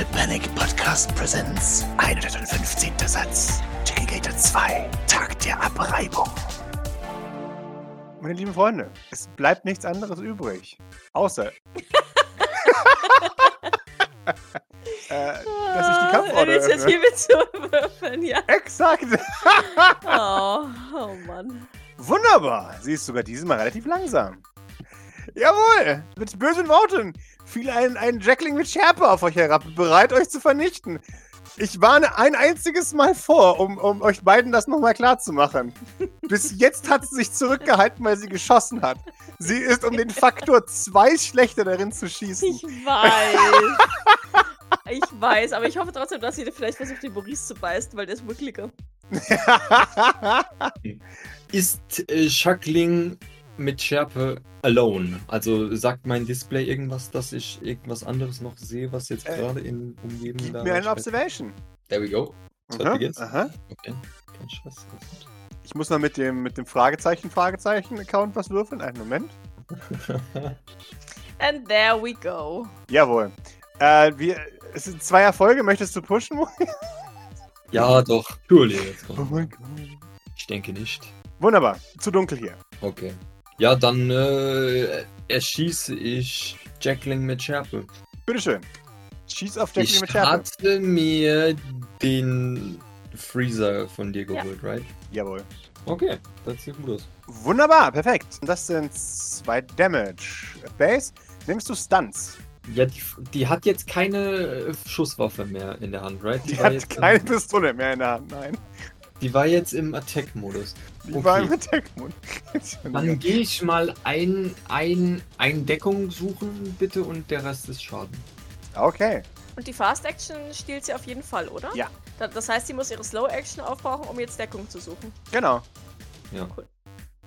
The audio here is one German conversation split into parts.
Little Panic Podcast Presents 115. Satz. Chickagator 2. Tag der Abreibung. Meine lieben Freunde, es bleibt nichts anderes übrig. Außer. äh, dass ich die Kampfrolle öffne. Initiative zu würfeln, ja. Exakt! Oh, oh Mann. Wunderbar! Sie ist sogar dieses Mal relativ langsam. Jawohl! Mit bösen Worten fiel ein, ein Jackling mit Schärpe auf euch herab, bereit, euch zu vernichten. Ich warne ein einziges Mal vor, um, um euch beiden das nochmal klarzumachen. Bis jetzt hat sie sich zurückgehalten, weil sie geschossen hat. Sie ist um den Faktor zwei schlechter darin zu schießen. Ich weiß. Ich weiß, aber ich hoffe trotzdem, dass sie vielleicht versucht, den Maurice zu beißen, weil der ist Wirklicher. Ist äh, Schackling mit Schärpe alone? Also sagt mein Display irgendwas, dass ich irgendwas anderes noch sehe, was jetzt Äh, gerade in Umgebung Gib da mir eine? Observation. There we go. So, Aha, aha. Okay. Kein alles Ich muss noch mit dem, mit dem Fragezeichen, Fragezeichen-Account was würfeln. Einen Moment. And there we go. Jawohl. Äh, wir, es sind zwei Erfolge. Möchtest du pushen? ja, doch. Surely. Jetzt Oh mein Gott. Ich denke nicht. Wunderbar. Zu dunkel hier. Okay. Ja, dann äh, erschieße ich Jackling mit Schärpe. Bitteschön. Schieß auf Jacqueline Ich mit Schärpe. hatte mir den Freezer von dir Ja. geholt, right? Jawohl. Okay, das sieht gut aus. Wunderbar, perfekt. Das sind zwei Damage. Base, nimmst du Stunts. Ja, die, die hat jetzt keine Schusswaffe mehr in der Hand, right? Die war hat jetzt keine Pistole mehr in der Hand, nein. Die war jetzt im Attack-Modus. Die Okay. war im Attack-Mund. Dann gehe ich mal ein, ein, ein Deckung suchen, bitte, und der Rest ist Schaden. Okay. Und die Fast Action stiehlt sie auf jeden Fall, oder? Ja. Da- Das heißt, sie muss ihre Slow Action aufbrauchen, um jetzt Deckung zu suchen. Genau. Ja. Cool.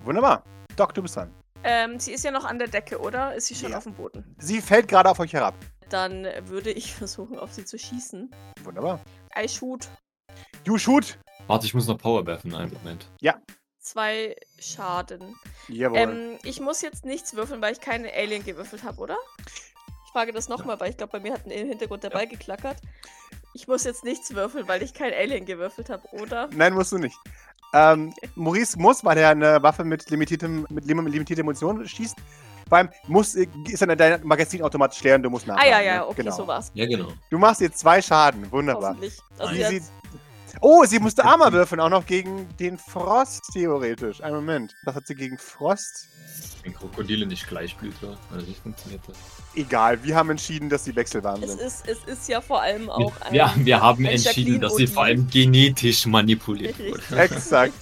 Wunderbar. Doc, du bist dran. Ähm, sie ist ja noch an der Decke, oder? Ist sie schon Ja. auf dem Boden? Sie fällt gerade auf euch herab. Dann würde ich versuchen, auf sie zu schießen. Wunderbar. I shoot. You shoot. Warte, ich muss noch Power werfen, einen Moment. Zwei Schaden. Jawohl. Ähm, ich muss jetzt nichts würfeln, weil ich keine Alien gewürfelt habe, oder? Ich frage das nochmal, weil ich glaube, bei mir hat im Hintergrund der Ball geklackert. Ich muss jetzt nichts würfeln, weil ich kein Alien gewürfelt habe, oder? Nein, musst du nicht. Ähm, Maurice muss, weil er eine Waffe mit, limitiertem, mit lim- limitierter Munition schießt, beim muss äh, ist dann dein Magazin automatisch leer und du musst Ah nachladen. ja, ja, ne? okay, genau. so war's. Ja, genau. Du machst jetzt zwei Schaden. Wunderbar. Hoffentlich. Also hat, sie, oh, sie musste Armor würfeln, auch noch gegen den Frost, theoretisch. Einen Moment. Was hat sie gegen Frost? Wenn Krokodile nicht Gleichblüter, also wie funktioniert das? Egal, wir haben entschieden, dass sie wechselwarm es, sind. ist, es ist ja vor allem auch ein. Ja, wir haben entschieden, dass sie vor allem genetisch manipuliert wurde. Exakt.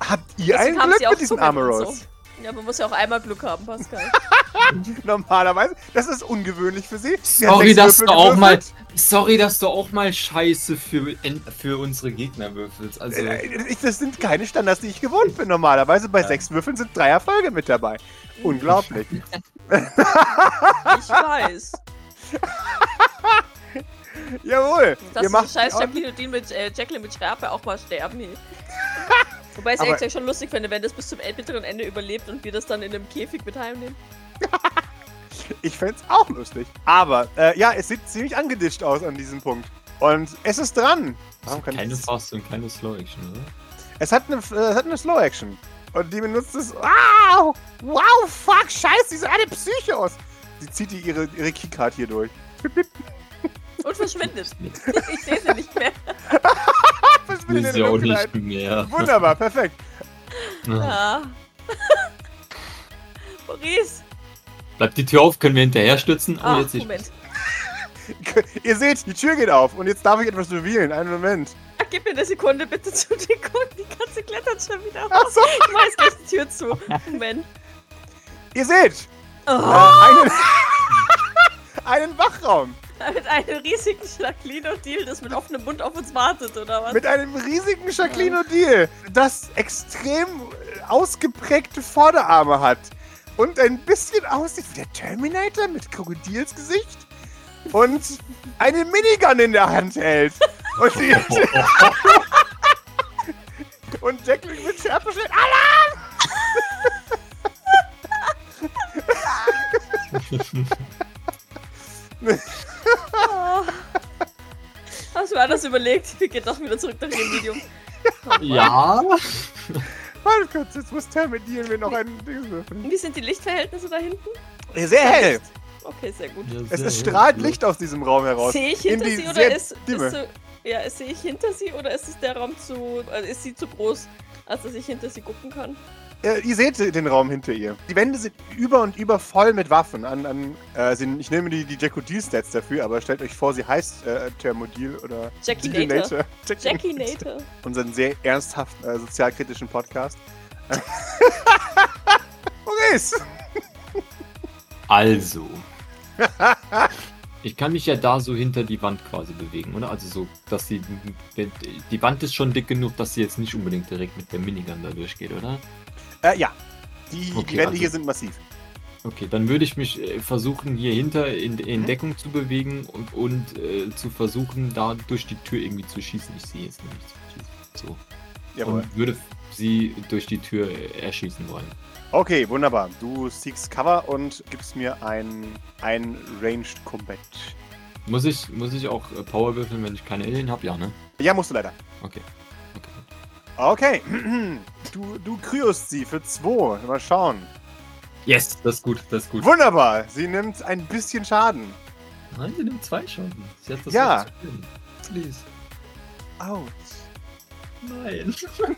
Habt ihr Deswegen ein Glück mit diesen Zungen Armor und Rolls? Ja, man muss ja auch einmal Glück haben, Pascal. Normalerweise. Das ist ungewöhnlich für sie. Sie Sorry, dass du auch mal, sorry, dass du auch mal Scheiße für, für unsere Gegner würfelst. Also, Äh, ich- Das sind keine Standards, die ich gewohnt bin. Normalerweise bei Ja. sechs Würfeln sind drei Erfolge mit dabei. Unglaublich. Ich weiß. Jawohl. Ihr diese macht scheiß Jacqueline mit äh, Jacqueline mit Schärpe auch mal sterben hier. Wobei ich es eigentlich schon lustig finde, wenn das bis zum bitteren Ende überlebt und wir das dann in einem Käfig mit heimnehmen. Ich fände es auch lustig. Aber, äh, ja, es sieht ziemlich angedischt aus an diesem Punkt. Und es ist dran. Warum kann keine ich Fast und keine Slow Action, oder? es hat eine, äh, es hat eine Slow Action. Und die benutzt es. Wow! Wow, fuck, scheiße, diese eine Psychos! Sie zieht die ihre, ihre Keycard hier durch. Und verschwindet. ich sehe sie nicht mehr. Denn ja auch nicht mehr. Wunderbar, perfekt. Ja. Maurice! Bleibt die Tür auf, können wir hinterher stützen? Oh, Ah, jetzt. Moment. Ihr seht, die Tür geht auf. Und jetzt darf ich etwas revealen. Einen Moment. Ah, Gib mir eine Sekunde bitte zu den Kunden. Die Katze klettert schon wieder Ach raus. so. Ich mach jetzt gleich die Tür zu. Moment. Ihr seht, Oh, äh, einen, einen Wachraum. Mit einem riesigen Jacqueline-Deal, das mit offenem Mund auf uns wartet, oder was? Mit einem riesigen Jacqueline O'Deal, das extrem äh, ausgeprägte Vorderarme hat. Und ein bisschen aussieht wie der Terminator mit Krokodilsgesicht. Und eine Minigun in der Hand hält. Und, die, und Jacqueline mit Schärfe schreit, Alarm! Oh. mir anders überlegt. Wir gehen doch wieder zurück nach dem Medium. Oh. Ja. Warte kurz, jetzt muss Terminieren wir noch ein Ding würfeln. Wie sind die Lichtverhältnisse da hinten? Sehr hell. Okay, sehr gut. Es, es strahlt Licht aus diesem Raum heraus. Sehe ich in hinter sie oder sehr ist, Dimme. ist so, ja, sehe ich hinter sie oder ist es der Raum zu, also ist sie zu groß, als dass ich hinter sie gucken kann? Äh, ihr seht den Raum hinter ihr. Die Wände sind über und über voll mit Waffen. An, an, äh, sind, ich nehme die, die Jackodil-Stats dafür, aber stellt euch vor, sie heißt äh, Thermodil oder Jackie. Nator. Jackie Nator. Unseren sehr ernsthaften, äh, sozialkritischen Podcast. Maurice! Also. Ich kann mich ja da so hinter die Wand quasi bewegen, oder? Also so, dass sie. Die Wand ist schon dick genug, dass sie jetzt nicht unbedingt direkt mit der Minigun da durchgeht, oder? Äh, ja. Die, die Okay, Wände also- hier sind massiv. Okay, dann würde ich mich äh, versuchen, hier hinter in, in Mhm. Deckung zu bewegen und, und äh, zu versuchen, da durch die Tür irgendwie zu schießen. Ich sehe jetzt nämlich zu schießen. So. Jawohl. Und würde sie durch die Tür äh, erschießen wollen. Okay, wunderbar. Du seekst Cover und gibst mir ein, ein Ranged Combat. Muss ich, muss ich auch äh, Power würfeln, wenn ich keine Alien habe? Ja, ne? Ja, musst du leider. Okay. Okay. Du, du kryost sie für zwei. Mal schauen. Yes, das ist gut, das ist gut. Wunderbar. Sie nimmt ein bisschen Schaden. Nein, sie nimmt zwei Schaden. Sie hat das Ja. Please. Autsch. Nein.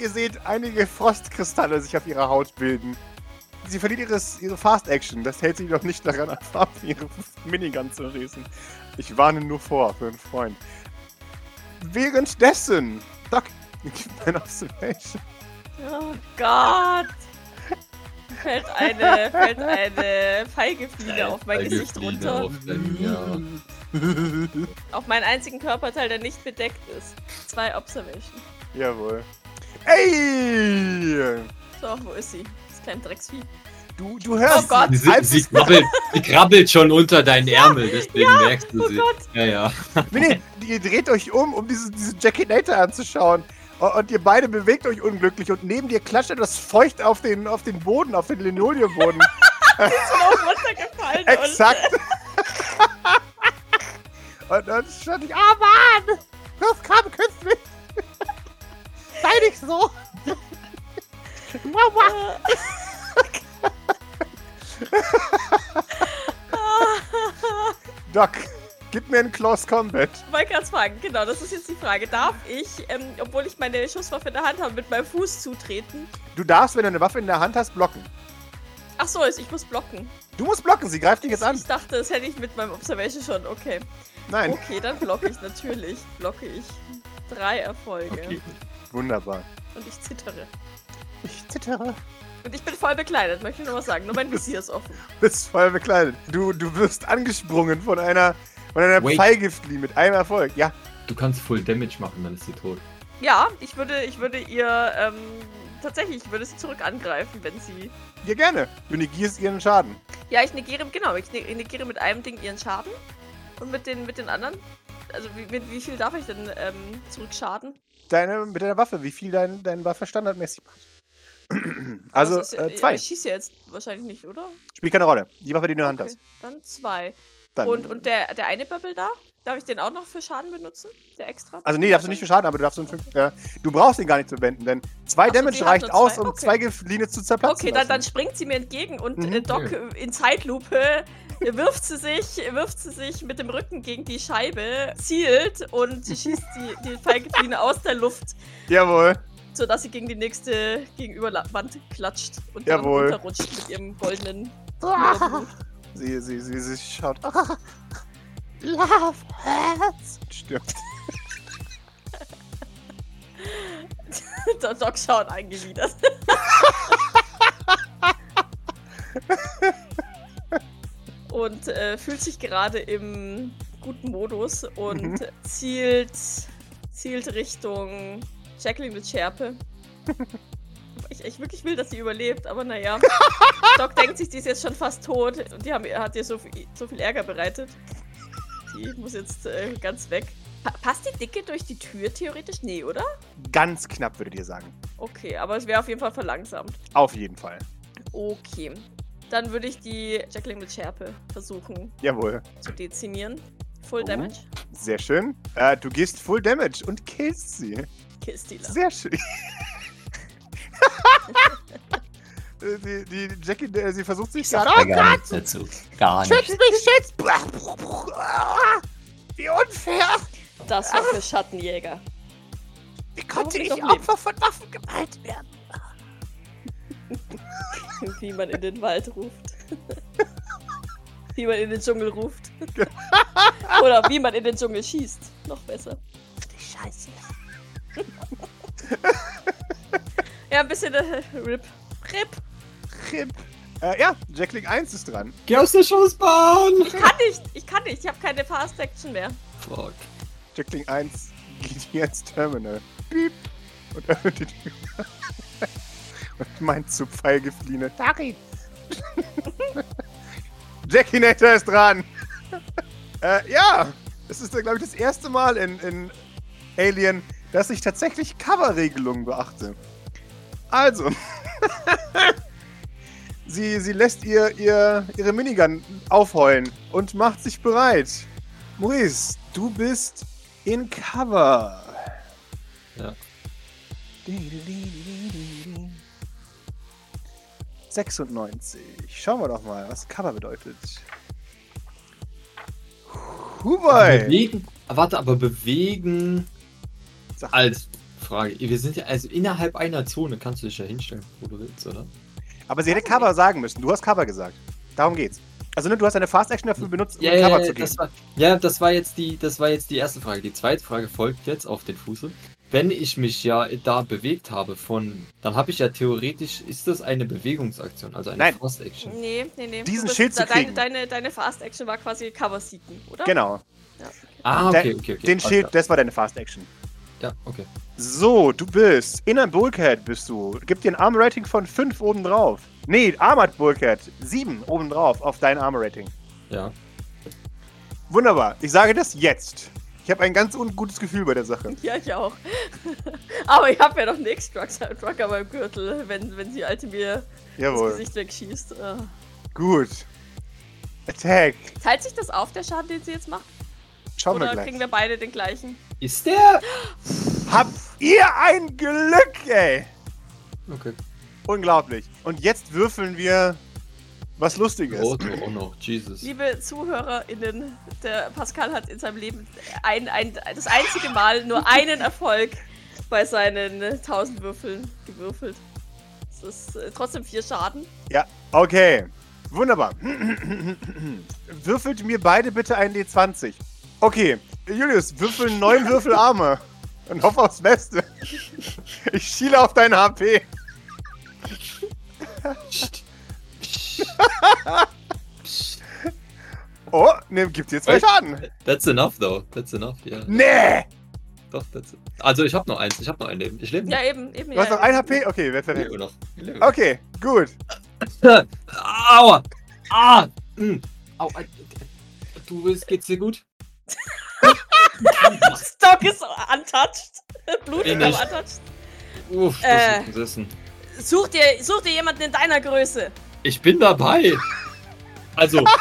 Ihr seht einige Frostkristalle sich auf ihrer Haut bilden. Sie verliert ihres, ihre Fast Action. Das hält sie noch nicht daran ab, ihre Minigun zu schießen. Ich warne nur vor für einen Freund. Währenddessen. Doc, gib mir Observation. Oh Gott! Fällt eine, fällt eine Feigefliege auf mein Gesicht Feigefliege runter. auf dein- ja. Auf meinen einzigen Körperteil, der nicht bedeckt ist. Zwei Observation. Jawohl. Ey! So, wo ist sie? Das kleine Drecksvieh. Du, du hörst. Oh Gott. Sie, sie, krabbelt, sie krabbelt schon unter deinen Ärmel, deswegen merkst du oh sie. Gott. Ja, ja. Nee, nee, ihr dreht euch um, um diese, diese Jackie Nator anzuschauen. Und und ihr beide bewegt euch unglücklich und neben dir klatscht etwas feucht auf den, auf den Boden, auf den Linoleumboden. Drauf runtergefallen. Exakt. und dann stand ich, oh Mann! Los, komm, küss mich! Sei nicht so! Mama! Doc, gib mir einen Close Combat. Ich wollte gerade fragen, genau, das ist jetzt die Frage. Darf ich, ähm, obwohl ich meine Schusswaffe in der Hand habe, mit meinem Fuß zutreten? Du darfst, wenn du eine Waffe in der Hand hast, blocken. Ach so, ich muss blocken. Du musst blocken, sie greift dich jetzt an. Ich dachte, das hätte ich mit meinem Observation schon. Okay. Nein. Okay, dann blocke ich natürlich. Blocke ich. Drei Erfolge. Okay. Wunderbar. Und ich zittere. Ich zittere. Und ich bin voll bekleidet, möchte ich noch was sagen. Nur mein Visier ist offen. bist voll bekleidet. Du, du wirst angesprungen von einer, von einer Wait. Pfeilgiftli mit einem Erfolg. Ja, Du kannst Full Damage machen, dann ist sie tot. Ja, ich würde, ich würde ihr, ähm, tatsächlich, ich würde sie zurück angreifen, wenn sie. ja gerne. Du negierst ihren Schaden. Ja, ich negiere, genau, ich ne- negiere mit einem Ding ihren Schaden. Und mit den, mit den anderen. Also, wie, mit wie viel darf ich denn ähm, zurückschaden? Deine, mit deiner Waffe, wie viel dein, dein Waffe standardmäßig macht. Also, ist ja- äh, Ja, zwei. ich schieße jetzt wahrscheinlich nicht, oder? Spielt keine Rolle. Die Waffe, die du in der Hand Okay, hast. Dann zwei. Dann. Und, und der, der eine Bubble da? Darf ich den auch noch für Schaden benutzen? Der extra? also, nee, darfst du nicht für Schaden, aber du darfst so einen fünf, äh, Du brauchst ihn gar nicht zu wenden, denn zwei Ach Damage reicht aus, um okay. zwei Giftlinien zu zerplatzen. Okay, dann, dann springt sie mir entgegen und Mhm. äh, Doc Okay. äh, in Zeitlupe wirft sie sich, wirft sie sich mit dem Rücken gegen die Scheibe, zielt und sie schießt die, die Feigefliege aus der Luft, Jawohl. Sodass sie gegen die nächste Gegenüberwand klatscht und Jawohl. dann runterrutscht mit ihrem goldenen Ah. Sie, sie, sie, sie schaut. Love hurts. Und stirbt. Der Doc schaut eingewidert. und äh, fühlt sich gerade im guten Modus und Mhm. zielt, zielt Richtung Jacqueline mit Schärpe. Ich, ich wirklich will, dass sie überlebt, aber naja. Doc denkt sich, die ist jetzt schon fast tot und die haben, hat ihr so viel, so viel Ärger bereitet. Die muss jetzt äh, ganz weg. Pa passt die Dicke durch die Tür theoretisch? Nee, oder? Ganz knapp, würde ich dir sagen. Okay, aber es wäre auf jeden Fall verlangsamt. Auf jeden Fall. Okay. Dann würde ich die Jackling mit Schärpe versuchen Jawohl. zu dezimieren. Full Oh. Damage. Sehr schön. Äh, du gehst Full Damage und killst sie. Killstealer. Sehr schön. Äh, die, die Jackie, äh, sie versucht sich gerade. da gar nichts dazu. Gar Schütz nicht. mich, schütz! Wie unfair! Das war für Schattenjäger. Wie konnte Warum ich Opfer von Waffengewalt werden? Wie man in den Wald ruft. wie man in den Dschungel ruft. Oder wie man in den Dschungel schießt. Noch besser. Die Scheiße. Ja, ein bisschen äh, RIP. RIP. Rip. Äh, ja, Jackling 1 ist dran. Geh aus der Schussbahn! Ich kann nicht. Ich kann nicht. Ich habe keine Fast Action mehr. Fuck. Jackling 1 geht hier ins Terminal. Piep. Und öffnet die Tür. Und meint zu Pfeilgefliehene. Taki. Jackie Nator ist dran. äh, ja. Es ist, glaube ich, das erste Mal in, in Alien, dass ich tatsächlich Coverregelungen beachte. Also. sie, sie lässt ihr, ihr ihre Minigun aufheulen und macht sich bereit. Maurice, du bist in Cover. Ja. 96. Schauen wir doch mal, was Cover bedeutet. Huboy! Bewegen. Warte, aber bewegen Sag- als Frage. Wir sind ja, also innerhalb einer Zone kannst du dich ja hinstellen, wo du willst, oder? Aber sie hätte Cover sagen müssen. Du hast Cover gesagt. Darum geht's. Also, ne, du hast eine Fast Action dafür benutzt, um Ja, ja, Cover ja, zu gehen. das war, ja, das war jetzt die, das war jetzt die erste Frage. Die zweite Frage folgt jetzt auf den Fuße. Wenn ich mich ja da bewegt habe von, dann habe ich ja theoretisch, ist das eine Bewegungsaktion, also eine Nein. Fast Action. Nee, nee, nee. Diesen Schild zu deine, kriegen. Deine, deine Fast Action war quasi Cover seeken, oder? Genau. Ah, Der- okay, okay, okay. Den Schild, das war deine Fast Action. Ja, okay. So, du bist in einem Bulkhead bist du. Gib dir ein Armor Rating von 5 oben drauf. Nee, Armored Bulkhead 7 oben drauf auf dein Armor Rating. Ja. Wunderbar. Ich sage das jetzt. Ich habe ein ganz ungutes Gefühl bei der Sache. Ja, ich auch. Aber ich habe ja noch einen X-Trucker beim Gürtel, wenn, wenn die Alte mir das Jawohl. Gesicht wegschießt. Ah. Gut. Attack. Teilt sich das auf, der Schaden, den sie jetzt macht? Schauen wir Oder gleich. kriegen wir beide den gleichen? Ist der? Habt ihr ein Glück, ey! Okay. Unglaublich. Und jetzt würfeln wir was Lustiges. Roto, oh no, Jesus. Liebe ZuhörerInnen, der Pascal hat in seinem Leben ein, ein, das einzige Mal nur einen Erfolg bei seinen 1000 Würfeln gewürfelt. Das ist äh, trotzdem vier Schaden. Ja, okay. Wunderbar. Würfelt mir beide bitte ein D20. Okay, Julius, würfel neun Würfel Arme. Und hoff aufs Beste. Ich schiele auf dein HP. Psst. Psst. Psst. Oh, ne, gibt dir zwei Echt? Schaden. That's enough, though. That's enough, ja. Nee! Doch, that's Also, ich hab noch eins. Ich hab noch ein Leben. Ich lebe noch. Ja, eben, eben. Du hast ja, noch ein. HP? Okay, wer Ich lebe perfekt. noch. Ich lebe noch. Okay, gut. Aua! Ah! Mm. Au, äh, du willst, geht's dir gut? Stock ist untouched. Blutig, aber nicht. untouched. Uff, das Äh. ist gesessen. Such dir, such dir jemanden in deiner Größe. Ich bin dabei. Also,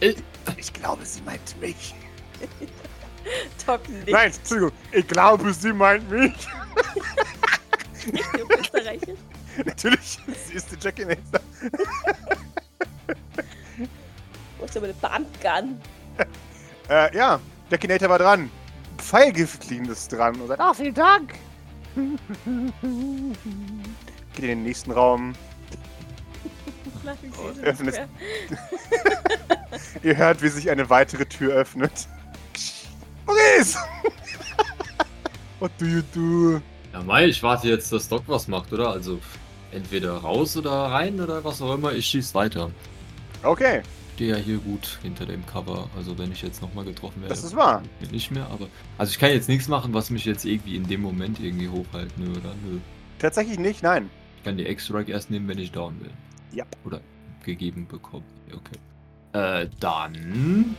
Ich glaube, sie meint mich. Doc nicht. Nein, Entschuldigung. Ich glaube, sie meint mich. Du Österreichisch. Natürlich, sie ist die Jackie Naster. Du hast aber eine Pumpgun. Äh, ja, Jackie Nator war dran. Pfeilgift ist dran und sagt, ah, vielen Dank. Geht in den nächsten Raum. Öffnet-. Ihr hört, wie sich eine weitere Tür öffnet. Maurice! What do you do? ja, Mai, ich warte jetzt, dass Doc was macht, oder? Also, entweder raus oder rein oder was auch immer. Ich schieß weiter. Okay, Stehe ja hier gut hinter dem Cover. Also, wenn ich jetzt nochmal getroffen werde. das ist wahr. Nicht mehr, aber. Also, ich kann jetzt nichts machen, was mich jetzt irgendwie in dem Moment irgendwie hochhalten, nö, oder? Nö. Tatsächlich nicht, nein. Ich kann die X-Strike erst nehmen, wenn ich down will. Ja. Oder gegeben bekommen. Okay. Äh, dann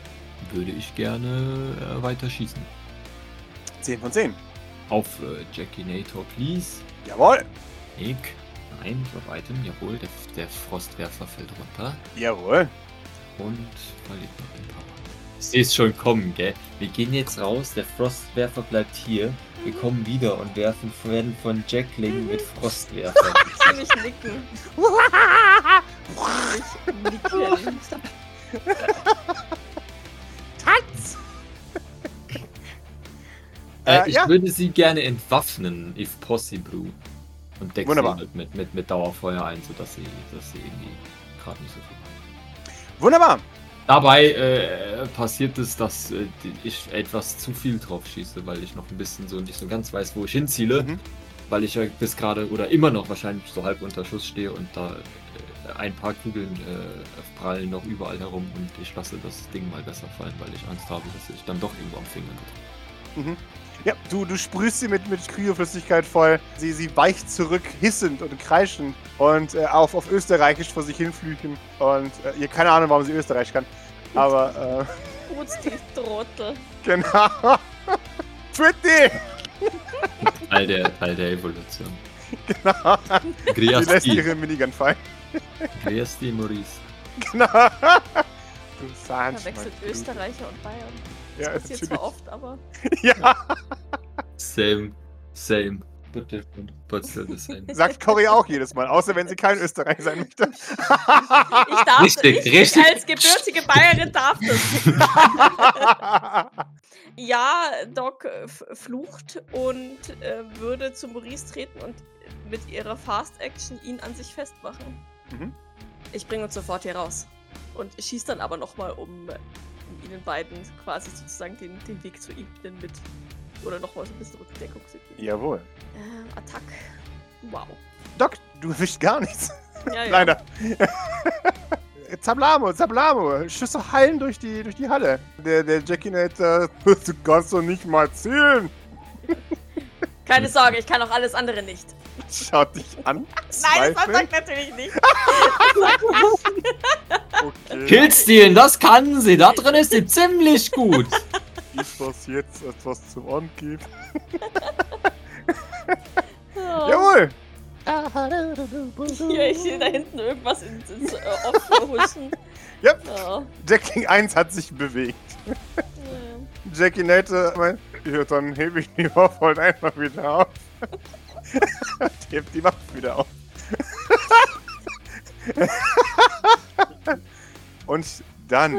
würde ich gerne äh, weiter schießen. 10 von 10. Auf äh, Jackie Nator, please. Jawohl. Nick. Nein, Drop Item, jawohl. Der, der Frostwerfer fällt runter Jawohl. Und verliert noch den Power. Ich sehe es schon kommen, gell? Wir gehen jetzt raus, der Frostwerfer bleibt hier. Wir kommen wieder und werfen werden von Jackling mit Frostwerfer. Ziemlich nicken. Ziemlich nicken. Tanz! Äh, Äh, ich ja. würde sie gerne entwaffnen, if possible. Und decke sie halt mit, mit, mit Dauerfeuer ein, sodass sie, dass sie irgendwie gerade nicht so viel. Wunderbar. Dabei äh, passiert es, dass äh, ich etwas zu viel drauf schieße, weil ich noch ein bisschen so nicht so ganz weiß, wo ich hinziele. Mhm. Weil ich ja bis gerade oder immer noch wahrscheinlich so halb unter Schuss stehe und da äh, ein paar Kugeln äh, prallen noch überall herum und ich lasse das Ding mal besser fallen, weil ich Angst habe, dass ich dann doch irgendwo am Finger bin. Ja, du, du sprühst sie mit, mit Kryoflüssigkeit voll. Sie, sie weicht zurück, hissend und kreischend und äh, auf, auf Österreichisch vor sich hinflüchen. Und äh, ihr keine Ahnung, warum sie Österreich kann. Aber, äh, Gut, die Trottel. genau. Pretty! Teil der, Teil der Evolution. Genau. Sie lässt Griasti, ihre Minigun fallen. Griasti Maurice. Genau. Du Verwechselt Österreicher und Bayern. Das Ja, passiert natürlich. zwar oft, aber. Ja, Same, same, but different, but still the same. sagt Cory auch jedes Mal, außer wenn sie kein Österreicher sein möchte. Ich darf Richtig, ich, richtig. als gebürtige Bayerin darf das. Ja, Doc äh, flucht und äh, würde zu Maurice treten und mit ihrer Fast Action ihn an sich festmachen. Mhm. Ich bringe uns sofort hier raus. Und schießt dann aber nochmal, um ihnen beiden quasi sozusagen den, den Weg zu ihnen mit. Oder nochmal so ein bisschen Rückdeckung geben. Jawohl. Äh, Attack. Wow. Doc, du erwischt gar nichts. Ja, ja. Leider. Zablamo, Zablamo. Schüsse hallen durch die, durch die Halle. Der, der Jackinator, du kannst doch nicht mal zählen. Keine Sorge, ich kann auch alles andere nicht. Schaut dich an. Nein, das sagt natürlich nicht. Okay. Killstealen, das kann sie. Da drin ist sie ziemlich gut. Ist das jetzt etwas zum Angeben? Ja. Jawohl. Hier, ich sehe da hinten irgendwas ins, ins äh, Off huschen. Yep. Ja. Jackling 1 hat sich bewegt. Ja. Jackinator meint, ja, dann hebe ich die Waffe halt einfach wieder auf. hebt die Waffe wieder auf. Und dann.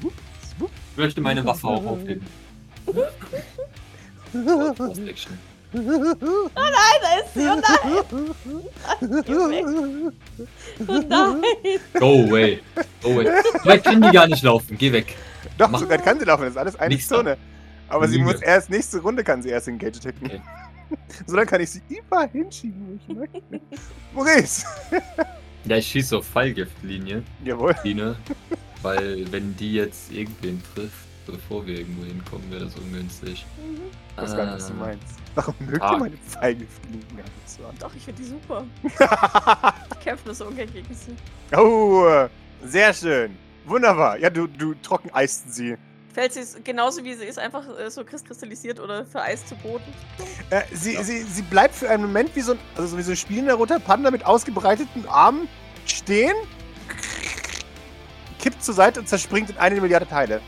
Swoop, swoop. Ich möchte meine Waffe auch aufheben. Fast Action. Da ist sie, oh nein! Oh nein! Go away. Go away. Vielleicht kann die gar nicht laufen. Geh weg. Doch, Mach- so weit kann sie laufen, das ist alles eine Nichts Zone. Aber sie Lüge. muss erst, nächste Runde kann sie erst Engage attacken. Okay. So dann kann ich sie überall hinschieben, wo ich möchte. Maurice! Ja, ich schieße auf Fallgiftlinie. Jawohl. Linie. Weil, wenn die jetzt irgendwen trifft, bevor wir irgendwo hinkommen, wäre das ungünstig. Ich weiß gar nicht, was du Ah. meinst. Warum mögt Ah. ihr meine Pfeilgiftlinien gar nicht so an? Doch, ich finde die super. Ich kämpfe nur so ungern gegen sie. oh, sehr schön. Wunderbar. Ja, du, du trockeneist sie. Fällt sie genauso wie sie ist, einfach äh, so kristallisiert oder vereist zu Boden. Äh, sie, sie, sie bleibt für einen Moment wie so ein, also so wie so ein spielender roter Panda mit ausgebreiteten Armen stehen, kippt zur Seite und zerspringt in eine Milliarde Teile.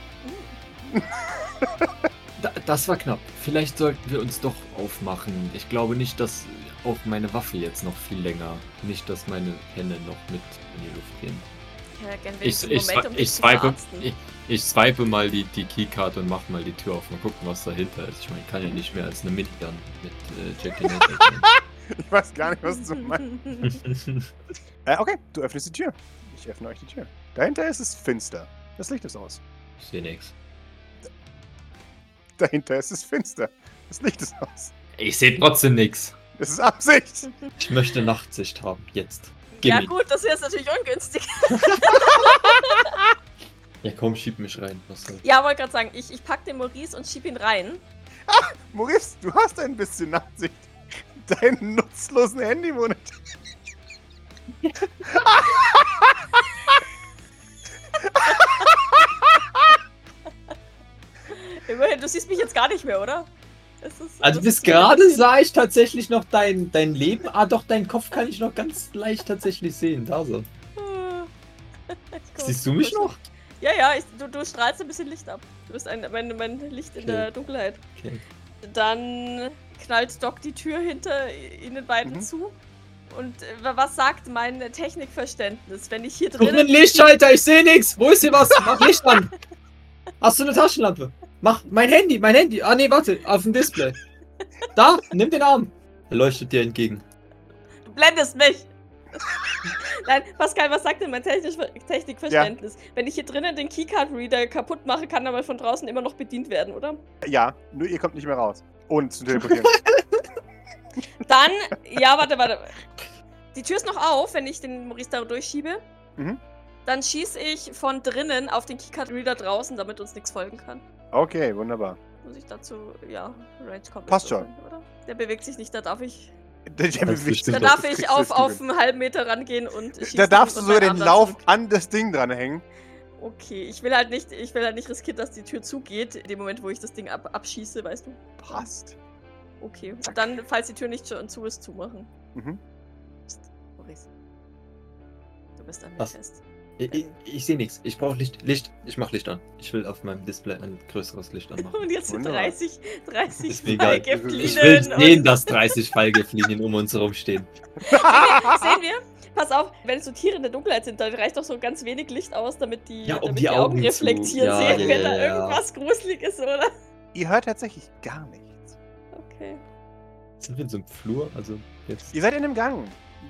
Da, das war knapp. Vielleicht sollten wir uns doch aufmachen. Ich glaube nicht, dass auch meine Waffe jetzt noch viel länger, nicht, dass meine Hände noch mit in die Luft gehen. Gern Ich, ich, einen Moment, um ich, ich, swipe, ich, ich swipe mal die, die Keycard und mach mal die Tür auf. Mal gucken, was dahinter ist. Ich meine, kann ja nicht mehr als eine Minigun mit äh, Jackie Ich weiß gar nicht, was du meinst. Äh, okay, du öffnest die Tür. Ich öffne euch die Tür. Dahinter ist es finster. Das Licht ist aus. ich sehe nichts. Dahinter ist es finster. Das Licht ist aus. Ich sehe trotzdem nichts. Das ist Absicht. Ich möchte Nachtsicht haben. Jetzt. Ja, gut, das wäre jetzt natürlich ungünstig. Ja, komm, schieb mich rein. Was soll. Ja, wollte gerade sagen, ich, ich pack den Maurice und schieb ihn rein. Maurice, du hast ein bisschen Nachsicht. Deinen nutzlosen Handymonitor. Immerhin, du siehst mich jetzt gar nicht mehr, oder? Ist, Also bis gerade sah ich tatsächlich noch dein, dein Leben. Ah, doch, deinen Kopf kann ich noch ganz leicht tatsächlich sehen. Da so. Ich Siehst du mich noch? Ja, ja, ich, du, du strahlst ein bisschen Licht ab. Du bist ein, mein, mein Licht in Okay. der Dunkelheit. Okay. Dann knallt Doc die Tür hinter ihnen beiden Mhm. zu. Und äh, was sagt mein Technikverständnis, wenn ich hier Such einen. Lichtschalter, ich sehe nichts. Wo ist hier was? Mach Licht an. Hast du eine Taschenlampe? Mach mein Handy, mein Handy. Ah nee, warte, auf dem Display. Da, nimm den Arm. Er leuchtet dir entgegen. Du blendest mich! Nein, Pascal, was sagt denn mein Technisch Technikverständnis? Wenn ich hier drinnen den Keycard-Reader kaputt mache, kann er mal von draußen immer noch bedient werden, oder? Ja, nur ihr kommt nicht mehr raus. Ohne zu teleportieren. Dann, ja, warte, warte. Die Tür ist noch auf, wenn ich den Maurice da durchschiebe. Mhm. Dann schieße ich von drinnen auf den Keycard-Reader draußen, damit uns nichts folgen kann. Okay, wunderbar. Muss ich dazu, ja, Range kommen. Passt schon. Oder? Der bewegt sich nicht, da darf ich. Der, der bewegt bestimmt Da sich. darf ich auf, auf einen halben Meter rangehen und schießen Da darfst du sogar den Lauf dazu. an das Ding dranhängen. Okay, ich will halt nicht, ich will halt nicht riskieren, dass die Tür zugeht, in dem Moment, wo ich das Ding ab, abschieße, weißt du? Passt. Okay. Und dann, falls die Tür nicht schon zu ist, zumachen. Mhm. Psst, Maurice. Du bist an mir fest. Ich, ich, ich sehe nichts. Ich brauche Licht. Licht. Ich mach Licht an. Ich will auf meinem Display ein größeres Licht anmachen. Und jetzt sind Wunderbar. 30, 30 Ist mir egal. Fallgiftlinien. Ich will sehen, dass 30 Fallgiftlinien um uns herum stehen. Sehen wir? Pass auf, wenn so Tiere in der Dunkelheit sind, dann reicht doch so ganz wenig Licht aus, damit die, Ja, um damit die Augen zu- reflektieren. ja, Sehen ja, ja, da ja. irgendwas Gruseliges, oder? Ihr hört tatsächlich gar nichts. Okay. Sind wir in so einem Flur? Also jetzt. Ihr seid in einem Gang.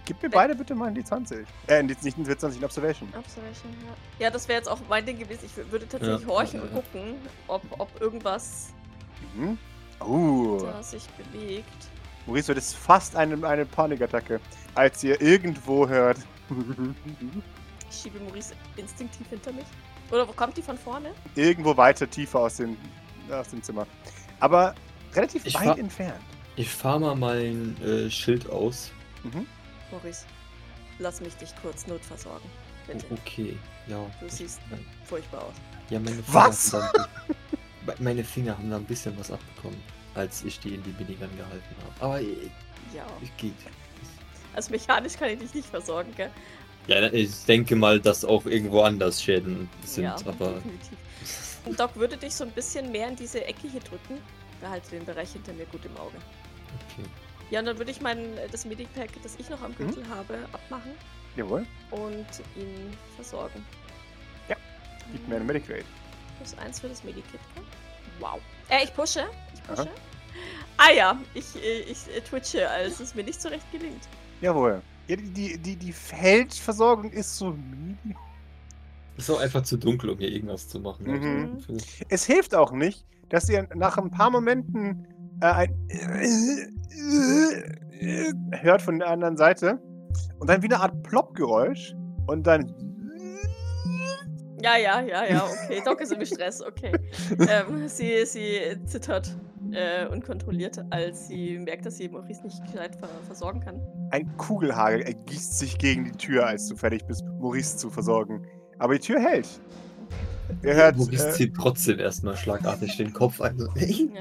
Gib mir beide bitte mal ein D20. Äh, nicht nicht ein D20, ein Observation. Observation, ja. Ja, das wäre jetzt auch mein Ding gewesen. Ich wür- würde tatsächlich Ja, horchen ja, und gucken, ob, ob irgendwas Mhm. Uh. da sich bewegt. Maurice wird es fast eine, eine Panikattacke, als ihr irgendwo hört. Ich schiebe Maurice instinktiv hinter mich. Oder wo kommt die von vorne? irgendwo weiter tiefer aus dem, aus dem Zimmer. Aber relativ Ich weit entfernt. Ich fahr mal mein äh, Schild aus. Mhm. Maurice, lass mich dich kurz notversorgen. Bitte. Oh, okay. Ja. Du siehst furchtbar aus. Ja, meine Finger Was? Haben meine Finger haben da ein bisschen was abbekommen, als ich die in die Minigun gehalten habe. Aber äh, Ja. es geht. Also mechanisch kann ich dich nicht versorgen, gell? Ja, ich denke mal, dass auch irgendwo anders Schäden sind, ja, aber. definitiv. Und Doc würde dich so ein bisschen mehr in diese Ecke hier drücken. Behalte den Bereich hinter mir gut im Auge. Okay. Ja, und dann würde ich mein, äh, das Medipack, das ich Mhm. noch am Gürtel habe, abmachen Jawohl. und ihn versorgen. Ja, Gib mir eine Medic Rate. Plus eins für das Medikit. gell? Wow. Äh, ich pushe. Ich Aha. pushe. Ah ja, ich, äh, ich äh, twitche, als es mir nicht so recht gelingt. Jawohl. Ja, die, die, die, die Feldversorgung ist so medium. Ist auch einfach zu dunkel, um hier irgendwas zu machen. Mhm. Also, Es hilft auch nicht, dass ihr nach ein paar Momenten äh, ein hört von der anderen Seite und dann wie eine Art Plopp-Geräusch und dann Ja, ja, ja, ja, okay. Doc ist im Stress, okay. ähm, sie, sie zittert äh, unkontrolliert, als sie merkt, dass sie Maurice nicht gescheit ver versorgen kann. ein Kugelhagel ergießt sich gegen die Tür, als du fertig bist, Maurice zu versorgen. Aber die Tür hält. Ihr hört. Maurice Äh, zieht trotzdem erstmal schlagartig den Kopf ein.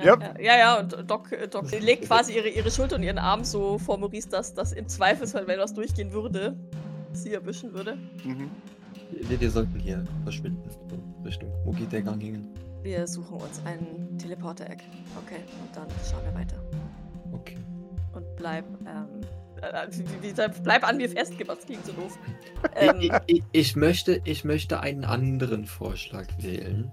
Ja, Yep. ja, ja, ja, und Doc, Doc legt quasi ihre, ihre Schulter und ihren Arm so vor Maurice, dass das im Zweifelsfall, wenn was durchgehen würde, sie erwischen würde. mhm. Wir, wir sollten hier verschwinden. Richtung. Wo geht der Gang hin? Wir suchen uns ein Teleporter-Eck. Okay, und dann schauen wir weiter. Okay. Und bleib, ähm, äh, wie, bleib an mir festgemacht, das klingt so doof. Ähm, Ich, ich, ich, möchte, ich möchte einen anderen Vorschlag wählen.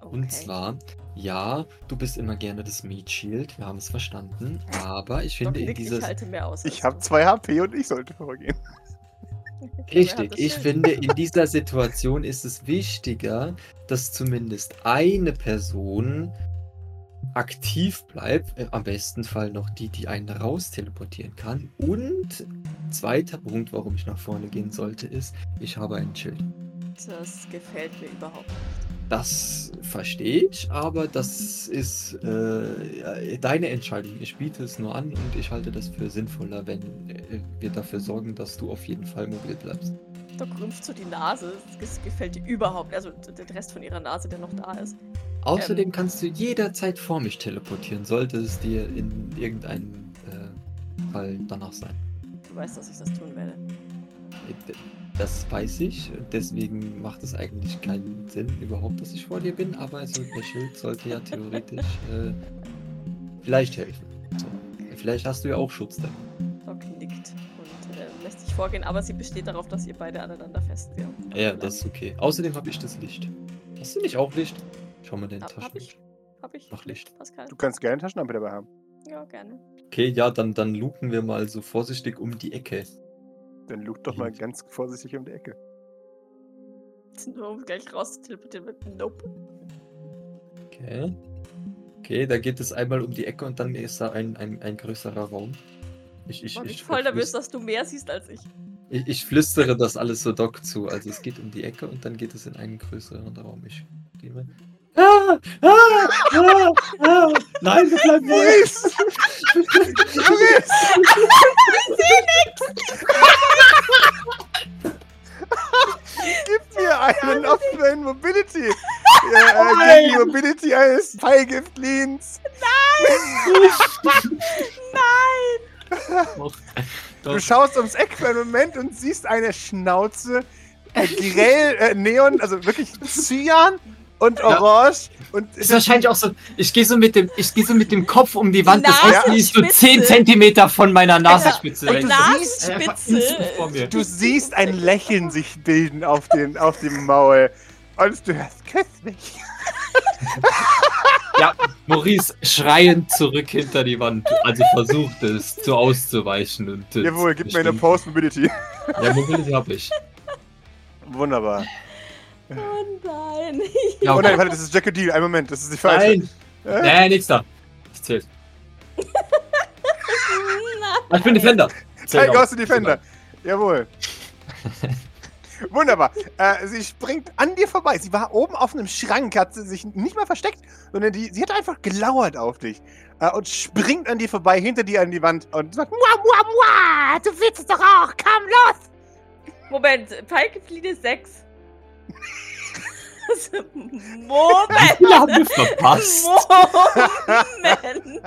Und okay. zwar, ja, du bist immer gerne das Meat Shield, wir haben es verstanden. Aber ich finde in nickt, ich dieser. halte mehr aus. Ich habe du. 2 HP und ich sollte vorgehen. Richtig, ich finde, in dieser Situation ist es wichtiger, dass zumindest eine Person aktiv bleibt. Äh, am besten Fall noch die, die einen raus teleportieren kann. Und zweiter Punkt, warum ich nach vorne gehen sollte, ist, ich habe ein Schild. Das gefällt mir überhaupt nicht. Das verstehe ich, aber das ist äh, deine Entscheidung. Ich biete es nur an und ich halte das für sinnvoller, wenn äh, wir dafür sorgen, dass du auf jeden Fall mobil bleibst. Doc rümpft so die Nase. Das gefällt ihr überhaupt. Also der Rest von ihrer Nase, der noch da ist. Außerdem kannst du jederzeit vor mich teleportieren, sollte es dir in irgendeinem äh, Fall danach sein. Du weißt, dass ich das tun werde. Äh, Das weiß ich, deswegen macht es eigentlich keinen Sinn überhaupt, dass ich vor dir bin, aber so der Schild sollte ja theoretisch äh, vielleicht helfen. So. Vielleicht hast du ja auch Schutz dann. Doc nickt und äh, lässt sich vorgehen, aber sie besteht darauf, dass ihr beide aneinander fest ja. Ja, das ist okay. Außerdem habe ich das Licht. Hast du nicht auch Licht? Schau mal den Hab- hab Taschen. ich. Hab ich. Noch Licht. Pascal? Du kannst gerne Taschenlampe dabei haben. Ja, gerne. Okay, ja, dann, dann luken wir mal so vorsichtig um die Ecke. Dann lugt doch mal ganz vorsichtig um die Ecke. Nur um gleich raus zu teleportieren mit Nope. Okay. Okay, da geht es einmal um die Ecke und dann ist da ein, ein, ein größerer Raum. Ich, ich, Ich bin ich, voll nervös, dass du mehr siehst als ich. ich, ich flüstere das alles so Doc zu. Also es geht um die Ecke und dann geht es in einen größeren Raum. Ich gehe mal. Ah, ah, ah, ah. Nein, wir bleiben hier. Maurice! Maurice! Gib mir einen Offline Mobility! Ja, äh, gegen die Mobility eines Pfeilgiftlins! Doch, Du doch. schaust ums Eck für einen Moment und siehst eine Schnauze, äh, grell, äh, neon, also wirklich Cyan und Orange. Und Ist wahrscheinlich auch so. Ich gehe so mit dem, ich gehe so mit dem Kopf um die Wand. Das heißt, die ist so Nasenspitze. 10 Zentimeter von meiner Nasenspitze Und du Einfach Nasenspitze. Du siehst ein Lächeln sich bilden auf, den, auf dem Maul. Und du hörst, küss mich. Ja, Maurice schreiend zurück hinter die Wand. Also versucht es, so auszuweichen. Und, Jawohl, gib mir eine bestimmt- Post-Mobility. Ja, Mobility hab ich. Wunderbar. Oh nein. Ja, Oh nein, warte, das ist Jack Deal. Ein Moment, das ist die falsche. Nein! Nee, nix da. Ich zählt. Ah, Ich bin Defender. Auch. aus Defender. Jawohl. Wunderbar. Äh, sie springt an dir vorbei. Sie war oben auf einem Schrank, hat sie sich nicht mal versteckt, sondern die, sie hat einfach gelauert auf dich. Äh, und springt an dir vorbei, hinter dir an die Wand und sagt, Mua, mua, mua, du willst es doch auch, komm los. Moment, Pfeilgefliede 6. Moment! Viele haben wir verpasst. Moment!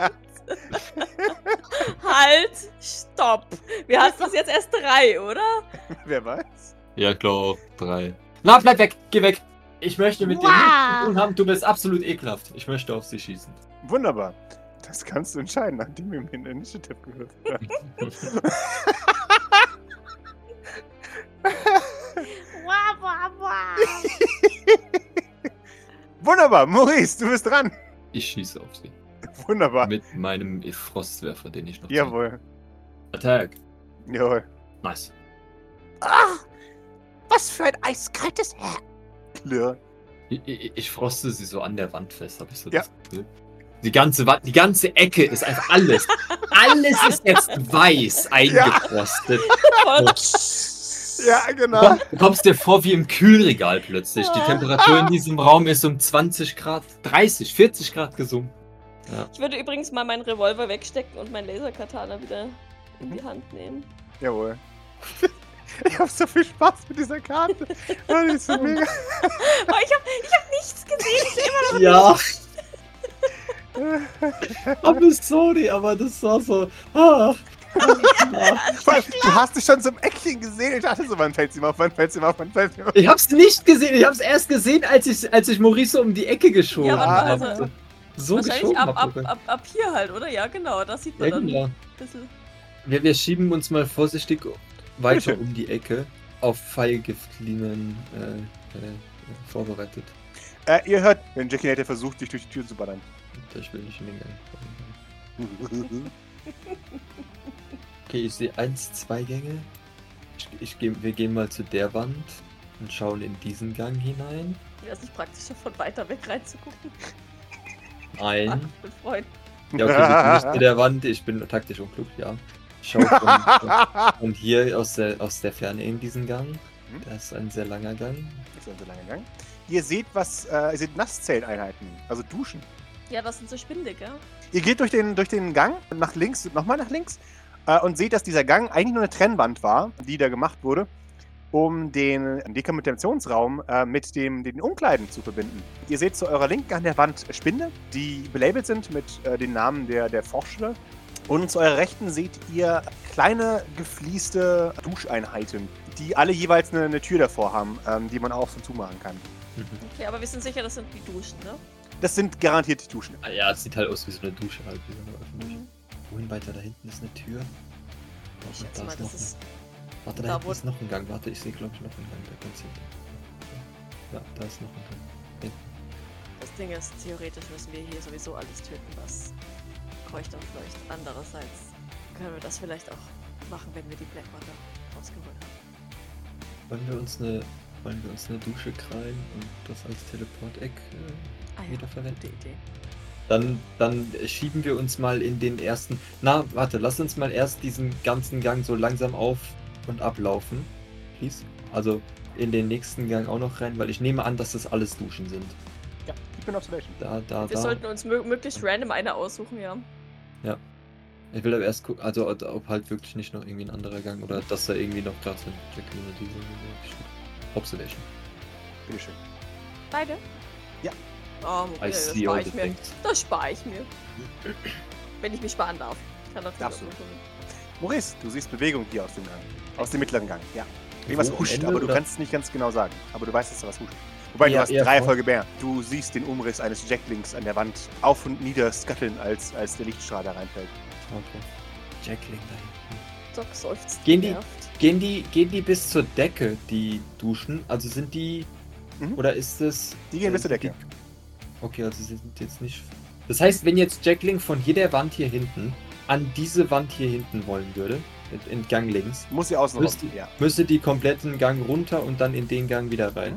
halt, stopp! Wir hatten das jetzt erst drei, oder? Wer weiß? Ja, klar. Drei. Na, bleib weg. Geh weg. Ich möchte mit dir nichts zu tun haben. Du bist absolut ekelhaft. Ich möchte auf sie schießen. Wunderbar. Das kannst du entscheiden, nachdem wir in Initiative gehört haben. Wunderbar, Maurice, du bist dran. Ich schieße auf sie. Wunderbar. Mit meinem Frostwerfer, den ich noch. Jawohl. Attack. Jawohl. Nice. Ach, was für ein eiskaltes. Klirr. Ich, ich, ich froste sie so an der Wand fest, habe ich so Ja. das Gefühl. Die ganze Wand, die ganze Ecke ist einfach alles. alles ist jetzt weiß eingefrostet. Voll- Ja, Du genau. Du kommst dir vor wie im Kühlregal plötzlich. Die Ah. Temperatur in diesem Raum ist um 20 Grad, 30, 40 Grad gesunken. Ich würde übrigens mal meinen Revolver wegstecken und mein Laserkatana wieder in die Hand nehmen. Jawohl. Ich hab so viel Spaß mit dieser Karte. Oh, die ist so mega. Oh, ich habe ich hab nichts gesehen. Ich immer noch Ja. aber sorry, aber das war so. Ah. Allem, Du hast dich schon so im Eckchen gesehen. Ich dachte so, wann fällt sie mal auf, wann fällt sie mal auf, wann fällt sie mal auf. Ich hab's nicht gesehen, ich hab's erst gesehen, als ich, als ich Maurice um die Ecke geschoben Ja, habe. mal, so Wahrscheinlich geschoben ab, ab, ab, ab hier halt, oder? Ja, genau. Das sieht man Ja, dann genau. Wir, wir schieben uns mal vorsichtig weiter um die Ecke auf Pfeilgiftlinien äh, äh, vorbereitet. Äh, ihr hört, wenn Jackie Nader versucht, dich durch die Tür zu ballern. Ich will nicht in den Gang. Okay, ich sehe eins, zwei Gänge. Ich, ich geh, wir gehen mal zu der Wand und schauen in diesen Gang hinein. Wäre es nicht praktischer, von weiter weg reinzugucken? Ein. Mit Freunden. Ja, okay, gehen nicht zu der Wand. Ich bin taktisch unklug, ja. Ich schau von, von hier aus der, aus der Ferne in diesen Gang. Hm? Das ist ein sehr langer Gang. Das ist ein so langer Gang. Ihr seht was, äh, ihr seht Nasszelleinheiten, also Duschen. Ja, das sind so Spinde, gell? Ihr geht durch den, durch den Gang nach links, nochmal nach links äh, und seht, dass dieser Gang eigentlich nur eine Trennwand war, die da gemacht wurde. um den Dekontaminationsraum äh, mit dem, den Umkleiden zu verbinden. Ihr seht zu eurer Linken an der Wand Spinde, die belabelt sind mit äh, den Namen der, der Forscher. Und zu eurer Rechten seht ihr kleine geflieste Duscheinheiten, die alle jeweils eine, eine Tür davor haben, ähm, die man auf und zu machen kann. Okay, aber wir sind sicher, das sind die Duschen, ne? Das sind garantiert die Duschen. Ah, ja, es sieht halt aus wie so eine Dusche halt. Wie so eine öffentliche. Mhm. Wohin weiter? Da hinten ist eine Tür. Ich schätze da mal, ist noch das ist. ein, warte, da, da, hinten ist noch ein Gang. Warte, ich sehe, glaube ich, noch einen Gang. Da ganz hinten. Ja, da ist noch ein Gang. Das Ding ist, theoretisch müssen wir hier sowieso alles töten, was keucht und fleucht. Andererseits können wir das vielleicht auch machen, wenn wir die Blackwater rausgeholt haben. Wollen wir uns eine, wollen wir uns eine Dusche krallen und das als Teleporteck äh, Ah ja, wiederverwenden? gute Idee. Dann, dann schieben wir uns mal in den ersten. Na, warte, lass uns mal erst diesen ganzen Gang so langsam auf und ablaufen. Please. Also in den nächsten Gang auch noch rein, weil ich nehme an, dass das alles Duschen sind. Ja, ich bin Observation. Da, da, Wir da. sollten uns mö möglichst random eine aussuchen, ja. Ich will aber erst gucken, also ob halt wirklich nicht noch irgendwie ein anderer Gang oder dass da irgendwie noch gerade Jacqueline oder diese Observation. Bitteschön. Beide? Ja. Oh, I okay, das spare ich mir. things. Das spare ich mir. Wenn ich mich sparen darf. Ich kann natürlich Darfst auch du. Maurice, du siehst Bewegung hier aus dem Gang. Aus dem mittleren Gang, ja. Irgendwas huscht, Ende, aber du oder? kannst es nicht ganz genau sagen. Aber du weißt, dass da was huscht. Wobei, du Ja, hast eher drei Erfolge mehr. Du siehst den Umriss eines Jacklings an der Wand auf und nieder skatteln, als, als der Lichtstrahl da reinfällt. Okay. Jacqueline da hinten. Doc seufzt. Gehen die-. Gehen die, gehen die bis zur Decke, die Duschen? Also sind die. Mhm. Oder ist es. Die gehen bis zur Decke. die- Okay, also sie sind jetzt nicht. Das heißt, wenn jetzt Jackling von jeder Wand hier hinten an diese Wand hier hinten wollen würde, in- Gang links, Muss sie außen. Müsste- Ja, müsste die kompletten Gang runter und dann in den Gang wieder rein.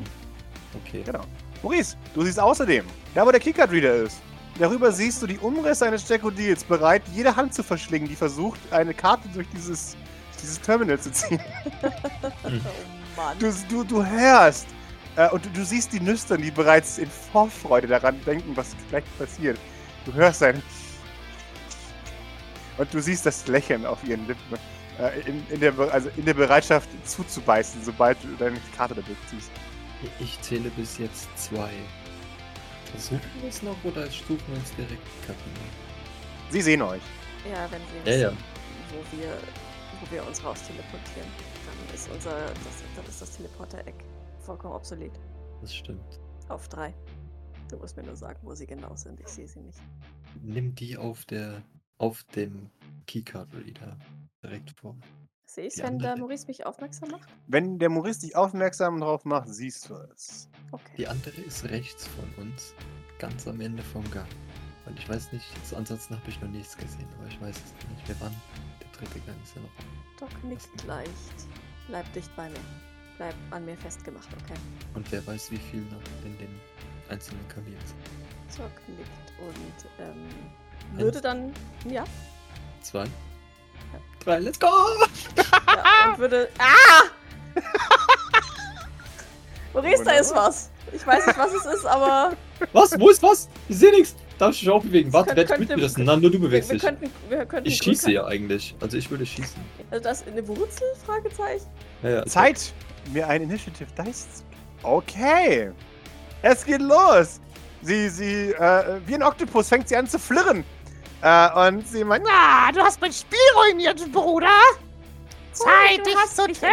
Okay. genau. Maurice, du siehst außerdem, da wo der Keycard-Reader ist, darüber siehst du die Umrisse eines Jackodils bereit, jede Hand zu verschlingen, die versucht, eine Karte durch dieses, dieses Terminal zu ziehen. Oh Mann. Du, du, du hörst äh, und du, du siehst die Nüstern, die bereits in Vorfreude daran denken, was gleich passiert. Du hörst ein und du siehst das Lächeln auf ihren Lippen, äh, in, in, der, also in der Bereitschaft zuzubeißen, sobald du deine Karte dadurch ziehst. Ich zähle bis jetzt zwei. Versuchen wir es noch oder suchen wir uns direkt Katina? Sie sehen euch. Ja, wenn wir Ja, ja. wissen, Wo, wir, wo wir uns raus teleportieren, dann ist unser, das, dann ist das Teleporter-Eck vollkommen obsolet. Das stimmt. Auf drei. Du musst mir nur sagen, wo sie genau sind. Ich sehe sie nicht. Nimm die auf der auf dem Keycard Reader direkt vor. Sehe ich Die wenn der Maurice mich aufmerksam macht? Wenn der Maurice dich aufmerksam drauf macht, siehst du es. Okay. Die andere ist rechts von uns, ganz am Ende vom Gang. Weil ich weiß nicht, ansonsten habe ich noch nichts gesehen, aber ich weiß es nicht. Wir waren, der dritte Gang ist ja noch. Doc nickt leicht. Bleib dicht bei mir. Bleib an mir festgemacht, okay? Und wer weiß, wie viel noch in den einzelnen Kabinen sind. Doc nickt und ähm, würde dann, ja, Zwei. Drei, let's go! ja und würde, ah! Maurice, da ist was. Ich weiß nicht, was es ist, aber Was? Wo ist was? Ich sehe nichts. Darf ich mich auch bewegen? Warte, Könnt- wer spielt mir das? Na, nur du wir, bewegst wir dich. könnten, wir könnten Ich schieße ja eigentlich. Also ich würde schießen. Also das ist eine Wurzel? Fragezeichen. Ja, ja, Zeit, mir ein Initiative Dice. Okay. Es geht los. Sie, sie, äh, wie ein Oktopus fängt sie an zu flirren. Äh, und sie meint, Ah, du hast mein Spiel ruiniert, Bruder. Zeit, du dich hast zu töten.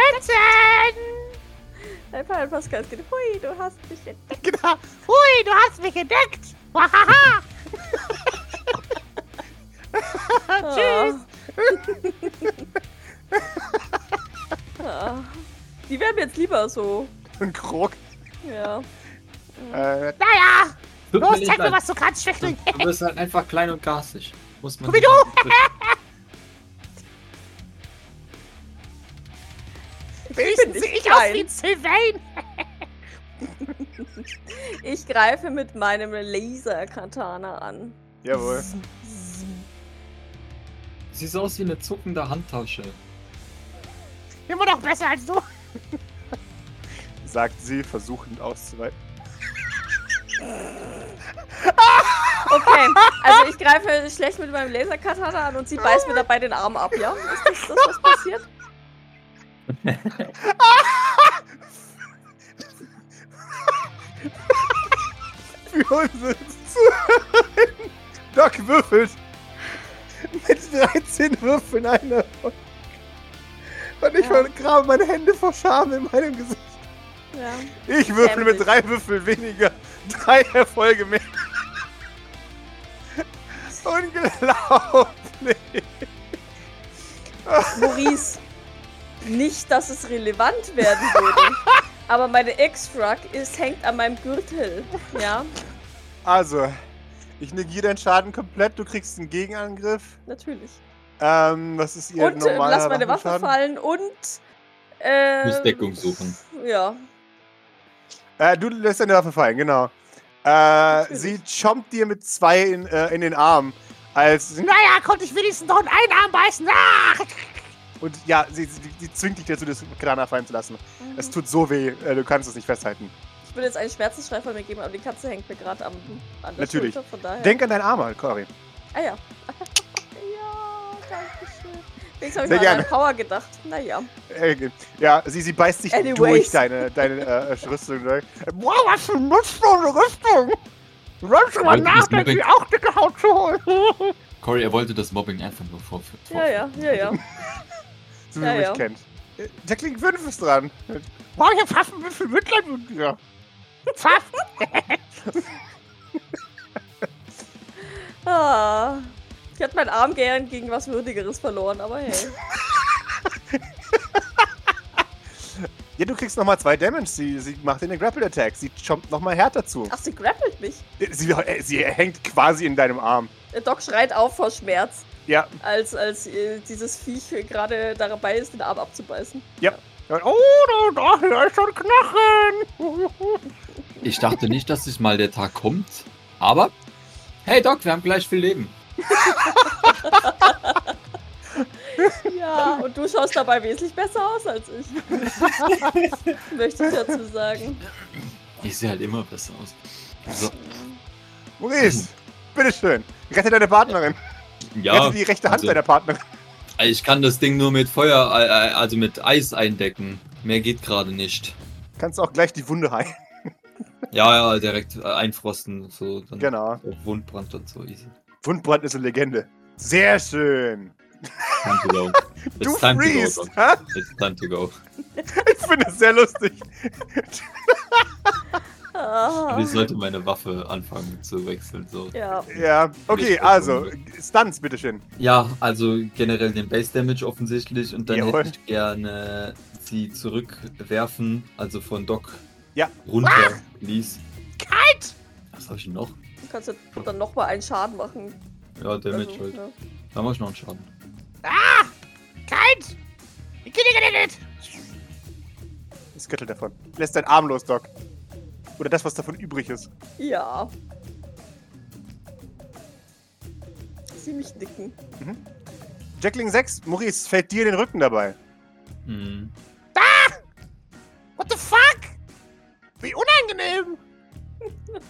Ein Fall Pascal, geht. Hui, du hast mich entdeckt. genau. Hui, du hast mich entdeckt. Wahaha. Tschüss. Ah. Die wären mir jetzt lieber so. Und Krog. Ja. Äh, Naja, los, zeig mir, was du kannst, Schwächling. Du bist halt einfach klein und garstig. Muss man. Bin sehe nicht ich aus wie ein Sylvain. Ich greife mit meinem Laser-Katana an. jawohl. Siehst aus wie eine zuckende Handtasche. Immer noch besser als du. sagt sie, versuchend auszuweichen. Okay, also ich greife schlecht mit meinem Laserkatana an und sie beißt mir dabei den Arm ab, ja? Ist das, das was passiert? Für unsere Doc würfelt mit 13 Würfeln eine Runde. Und ich Ja. vergrabe meine Hände vor Scham in meinem Gesicht. Ja. Ich würfel mit drei Würfeln weniger. Drei Erfolge mehr. Unglaublich. Maurice, nicht, dass es relevant werden würde. Aber meine X-Truck ist hängt an meinem Gürtel. Ja, Also, ich negiere deinen Schaden komplett. Du kriegst einen Gegenangriff. natürlich. Ähm, was ist ihr Und äh, normaler lass meine Waffe fallen und. Äh, Muss Deckung suchen. Ja. Äh, du lässt deine Waffe fallen, genau. Äh, sie chompt dir mit zwei in, äh, in den Arm. Als, naja, konnte ich wenigstens noch in einen Arm beißen. Ah! Und ja, sie, sie, sie zwingt dich dazu, das Katana fallen zu lassen. Es tut so weh, äh, du kannst es nicht festhalten. Ich will jetzt einen Schmerzensschrei von mir geben, aber die Katze hängt mir gerade am an der Natürlich. Schulter, von daher. Denk an deinen Arm, halt, Cory. Ah ja. Ja, danke schön. Jetzt habe ich Sehr mal an gerne. deine Power gedacht. Naja. Äh, ja, sie, sie beißt sich Anyways. durch deine, deine äh, Rüstung. durch. Wow, was für ein nutzlose Rüstung! Du sollst schon mal nachdenken, die auch dicke Haut zu holen. Cory, er wollte das Mobbing einfach nur vorführen. Ja, ja, ja, ja. so wie Ja, man mich ja. kennt. Äh, Jacqueline 5 ist dran. Wow, ich hab fast ein bisschen Mitleid mit dir. Fast. Ah. Ich hätte meinen Arm gern gegen was Würdigeres verloren, aber hey. Ja, du kriegst nochmal zwei Damage. Sie, sie macht den Grapple Attack. Sie chompt nochmal härter zu. Ach, sie grappelt mich. Sie, äh, sie hängt quasi in deinem Arm. Der Doc schreit auf vor Schmerz, Ja. als, als äh, dieses Viech gerade dabei ist, den Arm abzubeißen. Oh, da, da ist schon Knochen. Ich dachte nicht, dass sich mal der Tag kommt. Aber, hey Doc, wir haben gleich viel Leben. Ja, und du schaust dabei wesentlich besser aus als ich. Möchte ich dazu sagen. Ich sehe halt immer besser aus. So, Maurice, bitteschön. Rette deine Partnerin. ja, Rette die rechte Hand also- deiner Partnerin. ich kann das Ding nur mit Feuer, äh, äh, also mit Eis eindecken. Mehr geht gerade nicht. Kannst auch gleich die Wunde heilen. Ja, ja, direkt äh, einfrosten, so dann Genau. Wundbrand und so easy. Wundbrand ist eine Legende. Sehr schön. Time to go. Du It's time to go. freest. It's time to go. Ich finde es sehr lustig. Aber ich sollte meine Waffe anfangen zu wechseln. So. ja, Ja, okay, also, Stunts, bitteschön. Ja, also generell den Base Damage offensichtlich und dann Jawohl. hätte ich gerne sie zurückwerfen, also von Doc Ja. runter, Ah! please. Kite! Was habe ich denn noch? Du kannst ja dann nochmal einen Schaden machen. Ja, Damage Also, halt. ja. Da mach ich noch einen Schaden. Kite! Es gettelt davon. Lässt dein Arm los, Doc. Oder das, was davon übrig ist. Ja. Ziemlich dicken. Jackling 6, Maurice, fällt dir den Rücken dabei. Mhm. What the fuck? Wie unangenehm!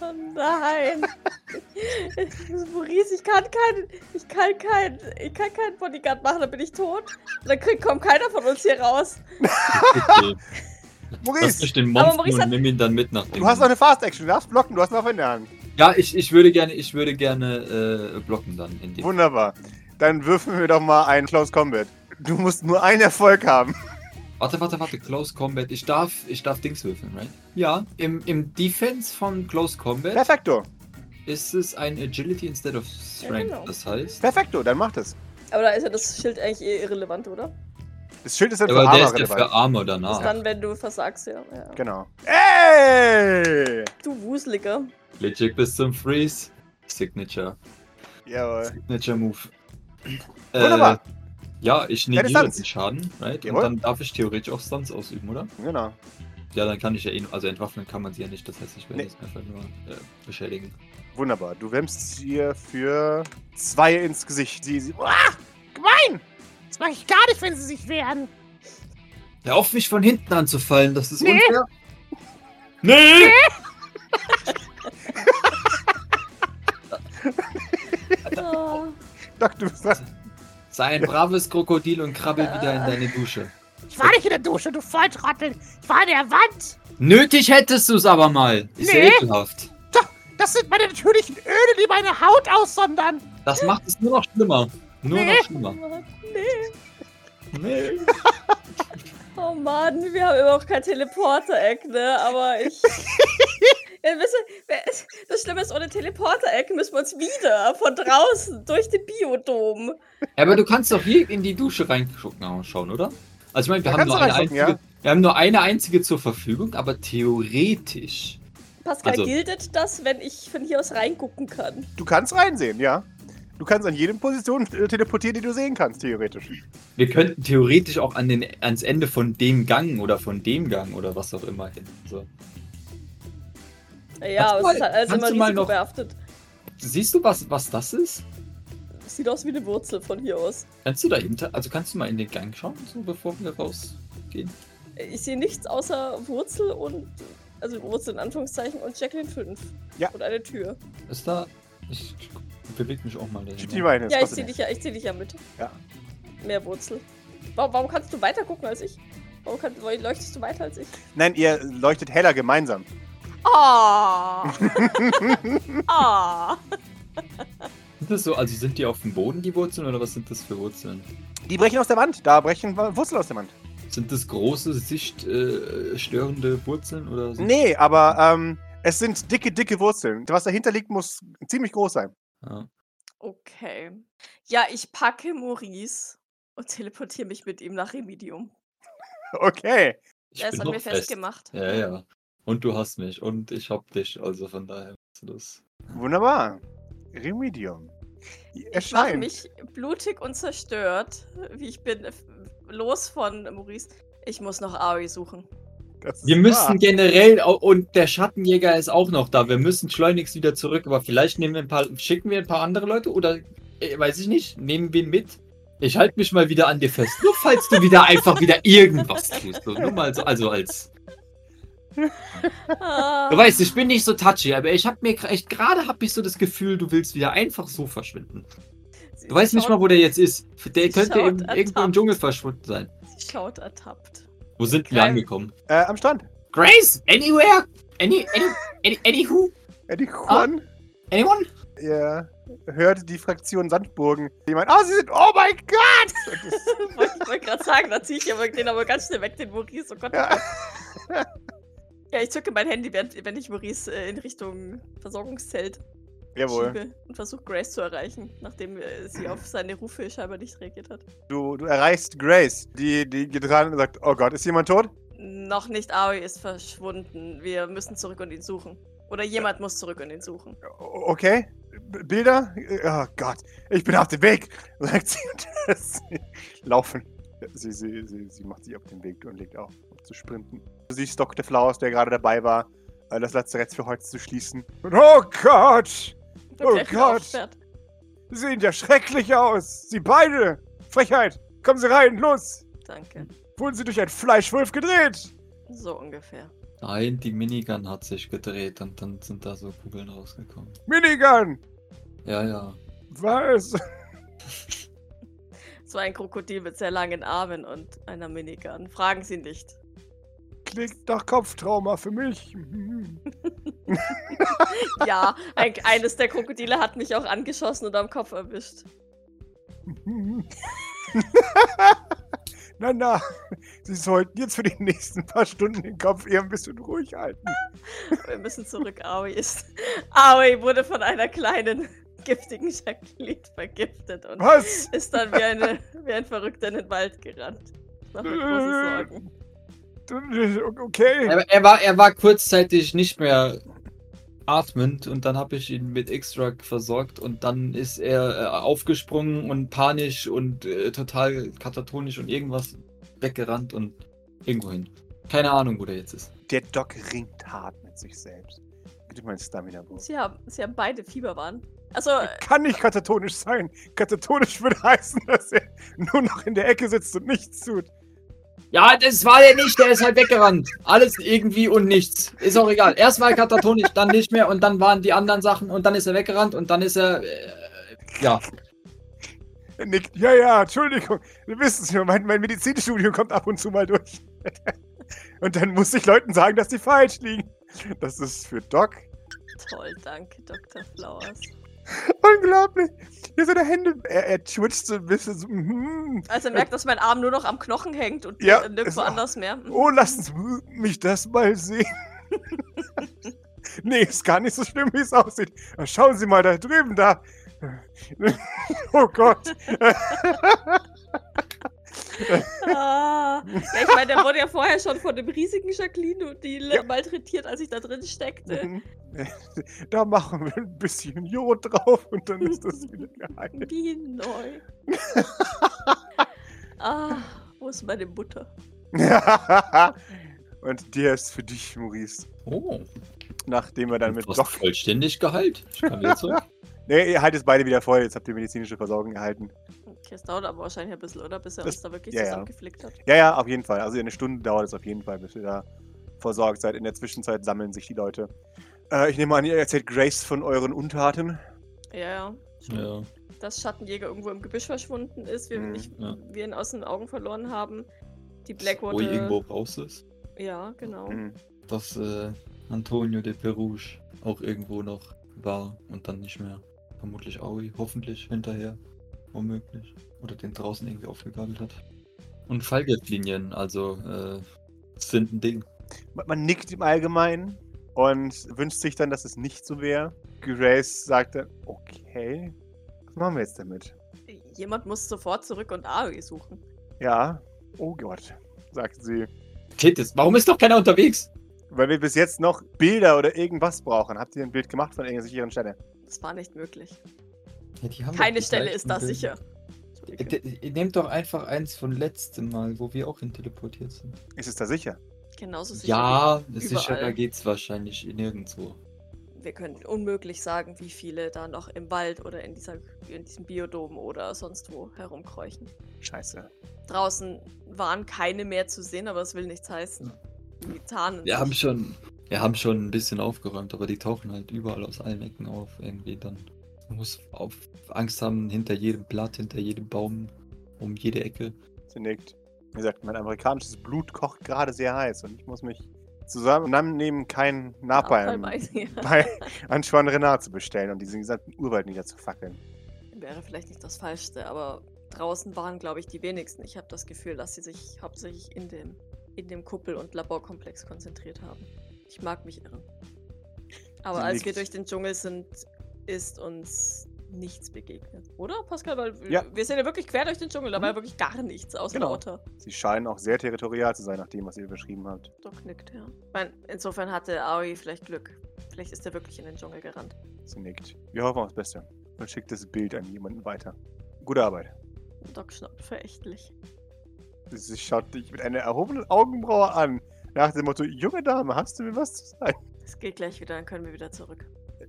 Oh nein. Maurice, ich kann keinen, ich kann keinen, ich kann keinen Bodyguard machen, dann bin ich tot. Und dann kriegt, kommt keiner von uns hier raus. Okay. Lass Maurice, mich den Aber Monster Maurice und nimm ihn dann mit nach dem. du hast noch eine Fast Action, du darfst blocken, du hast noch in der Hand. Ja, ich, ich würde gerne, ich würde gerne äh, blocken dann in dem. Wunderbar. Dann würfeln wir doch mal einen Close Combat. Du musst nur einen Erfolg haben. Warte, warte, warte, Close Combat. Ich darf, ich darf Dings würfeln, right? Ja, im, im Defense von Close Combat Perfekto. ist es ein Agility instead of Strength. genau. Das heißt, Perfekto, dann mach das. Aber da ist ja das Schild eigentlich eh irrelevant, oder? Das Schild ist dann für aber der Armor ist ja für relevant. Armor Das danach. ist dann, wenn du versagst, ja. ja. Genau. Ey! Du Wuseliger. Legit bis zum Freeze. Signature. Jawohl. Signature Move. Wunderbar. Äh, ja, ich negiere Stunts. den Schaden, right? Und dann darf ich theoretisch auch Stunts ausüben, oder? Genau. Ja, dann kann ich ja eh, also entwaffnen kann man sie ja nicht, das heißt, ich werde Nee. es einfach nur äh, beschädigen. Wunderbar. Du wämmst ihr für zwei ins Gesicht. Sie, sie, ah, gemein! Das mache ich gar nicht, wenn sie sich wehren. Hör auf, mich von hinten anzufallen, das ist Nee. unfair. Nee! Ah, Doc, du bist dran. Sei ein braves Krokodil und krabbel wieder in deine Dusche. Ich war nicht in der Dusche, du Volltrottel. Ich war an der Wand. Nötig hättest du es aber mal. Ist Nee. ja ekelhaft. Da Das sind meine natürlichen Öle, die meine Haut aussondern. Das macht es nur noch schlimmer. Nur Nee. noch schlimmer. Nee. Nee. Oh Mann, wir haben immer noch kein Teleporter-Eck, ne? Aber ich. ja, wisst ihr, wer- das Schlimme ist, ohne Teleporter-Eck müssen wir uns wieder von draußen durch den Biodom. Ja, aber du kannst doch hier in die Dusche reinschauen, oder? Also ich meine, wir, Da haben nur eine einzige, wir haben nur eine einzige zur Verfügung, aber theoretisch. Pascal, Also- gilt das, wenn ich von hier aus reingucken kann? Du kannst reinsehen, ja. Du kannst an jedem Position äh, teleportieren, die du sehen kannst, theoretisch. Wir könnten theoretisch auch an den, ans Ende von dem Gang oder von dem Gang oder was auch immer hin. So. Ja, aber mal- es ist halt alles immer du mal noch- risikobehaftet. Siehst du, was, was das ist? Sieht aus wie eine Wurzel von hier aus. Kannst du dahinter, also kannst du mal in den Gang schauen, so bevor wir rausgehen? Ich sehe nichts außer Wurzel und. Also Wurzel in Anführungszeichen und Jacqueline 5. Ja. Und eine Tür. Ist da. Ich bewege mich auch mal dahin. die das Ja, ich sehe dich ja, ich zieh dich ja mit. Ja. Mehr Wurzel. Warum, warum kannst du weiter gucken als ich? Warum, kann, warum leuchtest du weiter als ich? Nein, ihr leuchtet heller gemeinsam. Ah! ah! Sind das so, also sind die auf dem Boden, die Wurzeln, oder was sind das für Wurzeln? Die brechen aus der Wand. Da brechen Wurzeln aus der Wand. Sind das große, sichtstörende äh, störende Wurzeln oder so? Nee, aber ähm, es sind dicke, dicke Wurzeln. Was dahinter liegt, muss ziemlich groß sein. Ja. Okay. Ja, ich packe Maurice und teleportiere mich mit ihm nach Remedium. Okay. Ich Er ist bin an noch mir fest. festgemacht. Ja, ja. Und du hast mich und ich hab dich, also von daher ist das. Wunderbar. Remedium. Ich mache Erscheint. mich blutig und zerstört, wie ich bin, los von Maurice. Ich muss noch Aoi suchen. Wir wahr. müssen generell, und der Schattenjäger ist auch noch da. Wir müssen schleunigst wieder zurück, aber vielleicht nehmen wir ein paar, schicken wir ein paar andere Leute oder, äh, weiß ich nicht, nehmen wir ihn mit. Ich halte mich mal wieder an dir fest. Nur falls du wieder einfach wieder irgendwas tust. So, nur mal so, also als. Ah, Du weißt, ich bin nicht so touchy, aber ich habe mir echt gerade habe ich so das Gefühl, du willst wieder einfach so verschwinden. sie Du weißt nicht mal, wo der jetzt ist. Der könnte im, irgendwo im. Dschungel verschwunden sein. Sie schaut ertappt. Wo sind wir angekommen? Äh, am Strand. Grace, anywhere? Any, any, any, anywho? Eddie Juan. Anyone? Ihr hört die Fraktion Sandburgen. Die meint, oh, sie sind, oh mein Gott! Und das- Wollte ich wollte gerade sagen, da ziehe ich aber den aber ganz schnell weg, den Maurice. Oh Gott. Ja. Ja, ich zücke mein Handy, während, wenn ich Maurice äh, in Richtung Versorgungszelt Jawohl. und versuche Grace zu erreichen, nachdem äh, sie auf seine Rufe scheinbar nicht reagiert hat. Du, du erreichst Grace. Die, die geht ran und sagt, oh Gott, ist jemand tot? Noch nicht Aoi ist verschwunden. Wir müssen zurück und ihn suchen. Oder jemand muss zurück und ihn suchen. Okay. B Bilder? Oh Gott, ich bin auf dem Weg, sagt sie und laufen. Sie, sie, sie, sie macht sich auf den Weg und legt auf, zu sprinten. Du siehst Dr. Flaus, der gerade dabei war, äh, das Lazarett für heute zu schließen. Und, oh Gott! Oh Gott. aufsperrt. Sie sehen ja schrecklich aus! Sie beide! Frechheit! Kommen Sie rein, los! Danke. Wurden Sie durch einen Fleischwolf gedreht? So ungefähr. Nein, die Minigun hat sich gedreht und dann sind da so Kugeln rausgekommen. Minigun! Ja, ja. Was? Es war ein Krokodil mit sehr langen Armen und einer Minigun. Fragen Sie nicht. Klingt nach Kopftrauma für mich. Ja, ein, eines der Krokodile hat mich auch angeschossen und am Kopf erwischt. na, na, Sie sollten jetzt für die nächsten paar Stunden den Kopf eher ein bisschen ruhig halten. Wir müssen zurück. Aoi ist. Aoi wurde von einer kleinen, giftigen Jacqueline vergiftet und Was? ist dann wie, eine, wie ein Verrückter in den Wald gerannt. Ich mache mir große Sorgen. Okay. Er, er, war, er war kurzzeitig nicht mehr atmend und dann habe ich ihn mit X-Drug versorgt und dann ist er äh, aufgesprungen und panisch und äh, total katatonisch und irgendwas weggerannt und irgendwo hin. Keine Ahnung, wo der jetzt ist. Der Doc ringt hart mit sich selbst. Gib mal ein Stamina-Boost. Sie haben, sie haben beide Fieberwahn. Also, Kann nicht katatonisch sein. Katatonisch würde heißen, dass er nur noch in der Ecke sitzt und nichts tut. Ja, das war der nicht, der ist halt weggerannt. Alles irgendwie und nichts. Ist auch egal. Erst war er katatonisch, dann nicht mehr und dann waren die anderen Sachen und dann ist er weggerannt und dann ist er. Äh, ja. Nickt. Ja, ja, Entschuldigung. Wir wissen es ja, mein, mein Medizinstudium kommt ab und zu mal durch. und dann muss ich Leuten sagen, dass die falsch liegen. Das ist für Doc Toll, danke, Dr. Flowers. Unglaublich. Hier seine Hände. Er, er twitcht so ein bisschen so. mhm. Also er merkt, dass mein Arm nur noch am Knochen hängt und Ja, nirgendwo anders mehr. Oh, lassen Sie mich das mal sehen. nee, ist gar nicht so schlimm, wie es aussieht. Schauen Sie mal da drüben, da. Oh Gott. Ah, ja, ich meine, der wurde ja vorher schon von dem riesigen Jacqueline-Deal Ja. malträtiert, als ich da drin steckte. Da machen wir ein bisschen Jod drauf und dann ist das wieder geheilt. Wie neu. ah, wo ist meine Mutter? und der ist für dich, Maurice. Oh, Nachdem wir dann mit fast Doc. vollständig geheilt. Ich kann wieder zurück. Nee, ihr haltet beide wieder voll. Jetzt habt ihr medizinische Versorgung erhalten. Okay, es dauert aber wahrscheinlich ein bisschen, oder? Bis er Das- uns da wirklich ja, ja. zusammengeflickt hat. Ja, ja, auf jeden Fall. Also eine Stunde dauert es auf jeden Fall, bis ihr da versorgt seid. In der Zwischenzeit sammeln sich die Leute. Äh, ich nehme an, ihr erzählt Grace von euren Untaten. Ja, ja. Ja. Dass Schattenjäger irgendwo im Gebüsch verschwunden ist, wir, Mhm, nicht, ja. wir ihn aus den Augen verloren haben. Die Wo Blackwater. irgendwo raus ist. Ja, genau. Mhm. Dass äh, Antonio de Perouge auch irgendwo noch war und dann nicht mehr. Vermutlich Aoi, hoffentlich hinterher. Womöglich. Oder den draußen irgendwie aufgegabelt hat. Und Fallgeldlinien, also äh, sind ein Ding. Man, man nickt im Allgemeinen und wünscht sich dann, dass es nicht so wäre. Grace sagt dann, okay, was machen wir jetzt damit? Jemand muss sofort zurück und Aoi suchen. Ja, oh Gott, sagt sie. Tethys, warum ist doch keiner unterwegs? Weil wir bis jetzt noch Bilder oder irgendwas brauchen. Habt ihr ein Bild gemacht von irgendeiner sicheren Stelle? Das war nicht möglich. Ja, die haben Keine Stelle ist da sicher. Äh, nehmt doch einfach eins von letztem Mal, wo wir auch hin teleportiert sind. Ist es da sicher? Genauso sicher. Ja, wie sicherer überall. geht's wahrscheinlich nirgendwo. Wir können unmöglich sagen, wie viele da noch im Wald oder in, dieser, in diesem Biodom oder sonst wo herumkreuchen. Scheiße. Draußen waren keine mehr zu sehen, aber es will nichts heißen. Die tarnen Wir haben sich. schon, wir haben schon ein bisschen aufgeräumt, aber die tauchen halt überall aus allen Ecken auf irgendwie dann. Man muss auf Angst haben hinter jedem Blatt, hinter jedem Baum, um jede Ecke. Sie nickt. Wie gesagt, mein amerikanisches Blut kocht gerade sehr heiß und ich muss mich zusammennehmen, keinen Napalm ja. bei Antoine Renard zu bestellen und diesen gesamten Urwald niederzufackeln. Wäre vielleicht nicht das Falschste, aber draußen waren, glaube ich, die wenigsten. Ich habe das Gefühl, dass sie sich hauptsächlich in dem, in dem Kuppel- und Laborkomplex konzentriert haben. Ich mag mich irren. Aber Sie als wir nickt. durch den Dschungel sind, ist uns nichts begegnet. Oder, Pascal? Weil wir- Ja. wir sind ja wirklich quer durch den Dschungel, da war ja Mhm. wirklich gar nichts außer Genau. lauter. Sie scheinen auch sehr territorial zu sein, nach dem, was ihr beschrieben habt. Doc nickt, ja. Ich mein, insofern hatte Aoi vielleicht Glück. Vielleicht ist er wirklich in den Dschungel gerannt. Sie nickt. Wir hoffen aufs Beste und schickt das Bild an jemanden weiter. Gute Arbeit. Doc schnaubt verächtlich. Sie schaut dich mit einer erhobenen Augenbraue an. Nach dem Motto, junge Dame, hast du mir was zu sagen? Es geht gleich wieder, dann können wir wieder zurück.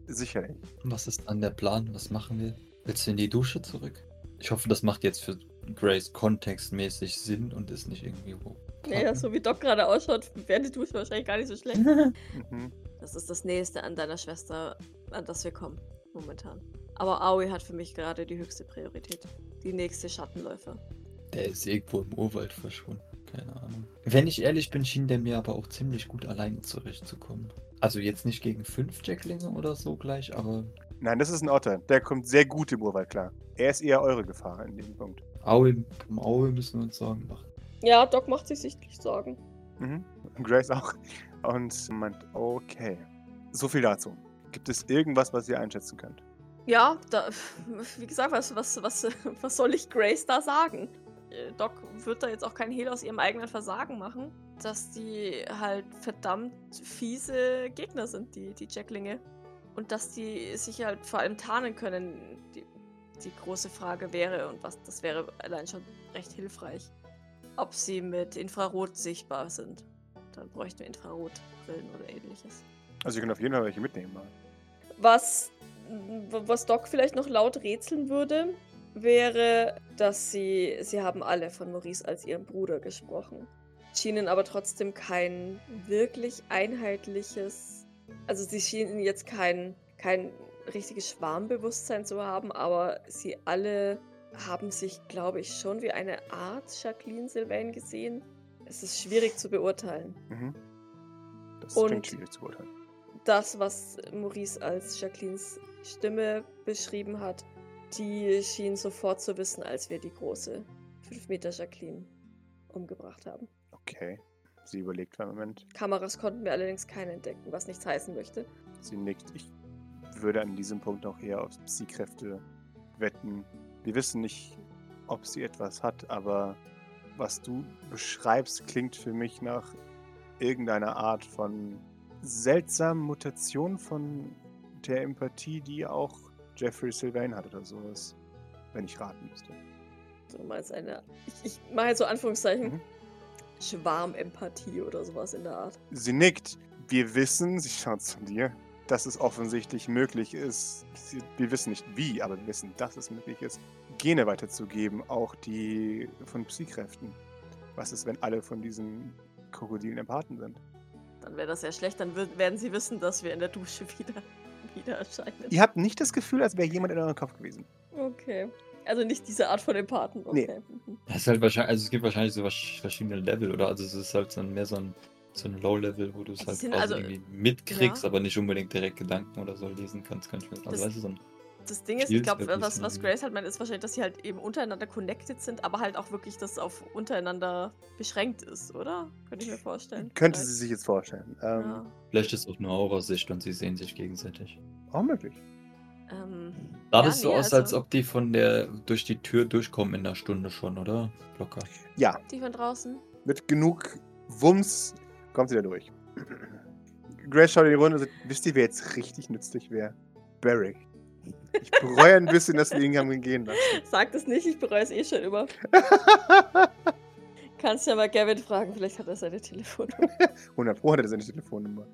Sicherlich. Was ist dann der Plan? Was machen wir? Willst du in die Dusche zurück? Ich hoffe, das macht jetzt für Grace kontextmäßig Sinn und ist nicht irgendwie wo. Naja, so wie Doc gerade ausschaut, wäre die Dusche wahrscheinlich gar nicht so schlecht. Mhm. Das ist das Nächste an deiner Schwester, an das wir kommen, momentan. Aber Aoi hat für mich gerade die höchste Priorität. Die nächste Schattenläufer. Der ist irgendwo im Urwald verschwunden. Keine Ahnung. Wenn ich ehrlich bin, schien der mir aber auch ziemlich gut alleine zurechtzukommen. Also jetzt nicht gegen fünf Jacklinge oder so gleich, aber Nein, das ist ein Otter. Der kommt sehr gut im Urwald klar. Er ist eher eure Gefahr in dem Punkt. Aue, um Aue müssen wir uns Sorgen machen. Ja, Doc macht sich sichtlich Sorgen. Mhm. Und Grace auch. Und meint, okay. So viel dazu. Gibt es irgendwas, was ihr einschätzen könnt? Ja, da, wie gesagt, was, was, was, was soll ich Grace da sagen? Äh, Doc wird da jetzt auch keinen Hehl aus ihrem eigenen Versagen machen, dass die halt verdammt fiese Gegner sind, die, die Jacklinge. Und dass die sich halt vor allem tarnen können. Die, die große Frage wäre, und was das wäre allein schon recht hilfreich, ob sie mit Infrarot sichtbar sind. Dann bräuchten wir Infrarotbrillen oder ähnliches. Also ihr könnt auf jeden Fall welche mitnehmen. mal. Was, was Doc vielleicht noch laut rätseln würde, wäre, dass sie, sie haben alle von Maurice als ihrem Bruder gesprochen, schienen aber trotzdem kein wirklich einheitliches, also sie schienen jetzt kein, kein richtiges Schwarmbewusstsein zu haben, aber sie alle haben sich, glaube ich, schon wie eine Art Jacqueline Sylvain gesehen. Es ist schwierig zu beurteilen. Mhm. Das Und- klingt schwierig zu beurteilen. das, was Maurice als Jacquelines Stimme beschrieben hat, die schien sofort zu wissen, als wir die große 5 Meter Jacqueline umgebracht haben. Okay. Sie überlegt einen Moment. Kameras konnten wir allerdings keine entdecken, was nichts heißen möchte. Sie nickt. Ich würde an diesem Punkt auch eher auf Psy-Kräfte wetten. Wir wissen nicht, ob sie etwas hat, aber was du beschreibst, klingt für mich nach irgendeiner Art von seltsamen Mutation von der Empathie, die auch Jeffrey Sylvain hat oder sowas. Wenn ich raten müsste. Du meinst eine, ich, ich mache jetzt so Anführungszeichen, Mhm. Schwarmempathie oder sowas in der Art. Sie nickt. Wir wissen, sie schaut zu dir, dass es offensichtlich möglich ist. Wir wissen nicht wie, aber wir wissen, dass es möglich ist, Gene weiterzugeben, auch die von Psykräften. Was ist, wenn alle von diesen Krokodilen Empathen sind? Dann wäre das ja schlecht, dann werden sie wissen, dass wir in der Dusche wieder, wieder erscheinen. Ihr habt nicht das Gefühl, als wäre jemand in eurem Kopf gewesen. Okay. Also nicht diese Art von Empathen. Okay. Mhm. Das ist halt wahrscheinlich, also es gibt wahrscheinlich so verschiedene Level, oder? Also es ist halt so ein, mehr so ein, so ein Low-Level, wo du es Es halt also- irgendwie mitkriegst, ja. aber nicht unbedingt direkt Gedanken oder so lesen kannst, kann ich mir Das- also, weißt du, so ein, Das Ding ist, ich glaube, was, was. Grace halt meint, ist wahrscheinlich, dass sie halt eben untereinander connected sind, aber halt auch wirklich das auf untereinander beschränkt ist, oder? Könnte ich mir vorstellen. Könnte sie Vielleicht. sich jetzt vorstellen. Ähm, Ja. vielleicht ist es auch nur Aurasicht und sie sehen sich gegenseitig. Auch möglich. Ähm, Sah ja, das so nee, aus, also, als ob die von der durch die Tür durchkommen in einer Stunde schon, oder? Locker. Ja, Die von draußen? mit genug Wumms kommt sie da durch. Grace schaut in die Runde und sagt, wisst ihr, wer jetzt richtig nützlich wäre? Barrick. Ich bereue ein bisschen, dass wir ihn haben gehen lassen. Sag das nicht, ich bereue es eh schon immer. Kannst ja mal Gavin fragen, vielleicht hat er seine Telefonnummer. 100 Pro hat er seine Telefonnummer.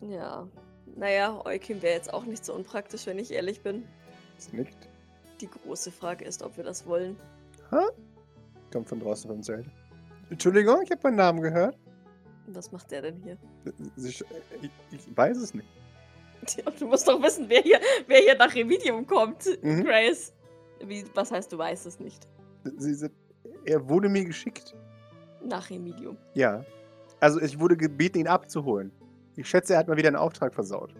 ja. Naja, Eukim wäre jetzt auch nicht so unpraktisch, wenn ich ehrlich bin. Es nickt. Die große Frage ist, ob wir das wollen. Kommt von draußen vom Zelt. Entschuldigung, ich habe meinen Namen gehört. Was macht der denn hier? Sch- Ich, ich weiß es nicht. Du musst doch wissen, wer hier, wer hier nach Remedium kommt, Mhm. Grace. Wie, was heißt, du weißt es nicht? Sie, sie, er wurde mir geschickt. Nach Remedium. Ja. Also ich wurde gebeten, ihn abzuholen. Ich schätze, er hat mal wieder einen Auftrag versaut.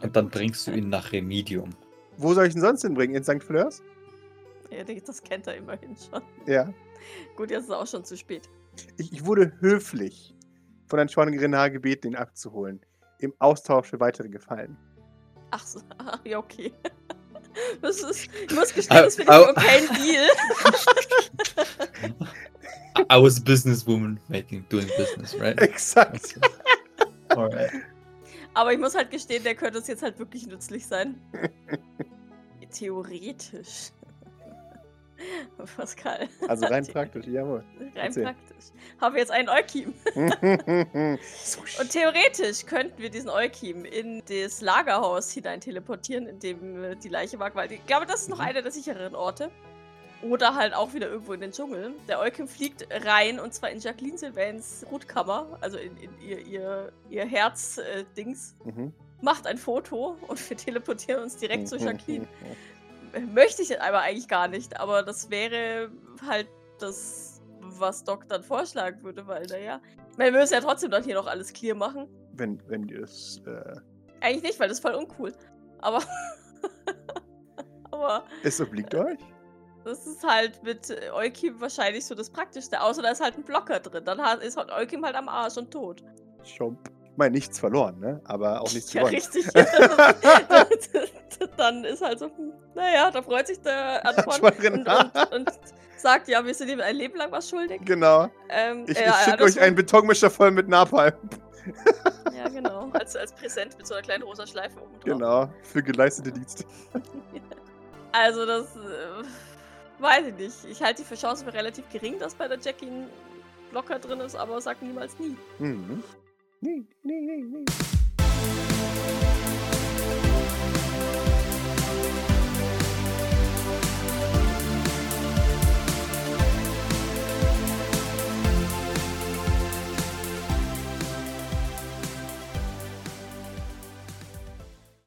Und dann bringst du ihn nach Remedium. Wo soll ich ihn sonst hinbringen? In St. Fleurs? Ja, das kennt er immerhin schon. Ja. Gut, jetzt ist es auch schon zu spät. Ich, ich wurde höflich von Antoine Grenard gebeten, ihn abzuholen. Im Austausch für weitere Gefallen. Ach so, ah, ja, okay. Das ist, ich muss gestehen, das finde ich okay ein Deal. I was a businesswoman making, doing business, right? Exakt. Alright. Aber ich muss halt gestehen, der könnte uns jetzt halt wirklich nützlich sein. Theoretisch. Pascal. Also rein praktisch, jawohl. Rein Erzähl. praktisch. Haben wir jetzt einen Eukim. Und theoretisch könnten wir diesen Eukim in das Lagerhaus hinein teleportieren, in dem äh, die Leiche war. Weil ich glaube, das ist noch Mhm. einer der sichereren Orte. Oder halt auch wieder irgendwo in den Dschungel. Der Eukim fliegt rein und zwar in Jacqueline Sylvains Brutkammer, also in, in ihr, ihr, ihr Herz-Dings, Mhm. macht ein Foto und wir teleportieren uns direkt zu Mhm. Jacqueline. Möchte ich aber eigentlich gar nicht, aber das wäre halt das, was Doc dann vorschlagen würde, weil, naja. Wir müssen ja trotzdem dann hier noch alles clear machen. Wenn, wenn ihr es. Äh, Eigentlich nicht, weil das ist voll uncool. Aber. aber es obliegt euch. Das ist halt mit äh, Eukim wahrscheinlich so das Praktischste. Außer da ist halt ein Blocker drin. Dann ist halt Eukim halt am Arsch und tot. Schomp. Ich meine, nichts verloren, ne? Aber auch nichts Ja, gewonnen. richtig. dann ist halt so, hm, naja, da freut sich der Antoine und, Renard. und, und sagt, ja, wir sind ihm ein Leben lang was schuldig. Genau. Ähm, Ich, ja, ich schicke euch einen Betonmischer voll mit Napalm. Ja, genau. Als, als Präsent mit so einer kleinen rosa Schleife oben drauf. Genau. Für geleistete Dienste. Also, das äh, weiß ich nicht. Ich halte die für Chance für relativ gering, dass bei der Jackie ein Blocker drin ist, aber sag niemals nie. Mhm. Nee, nee, nee, nee.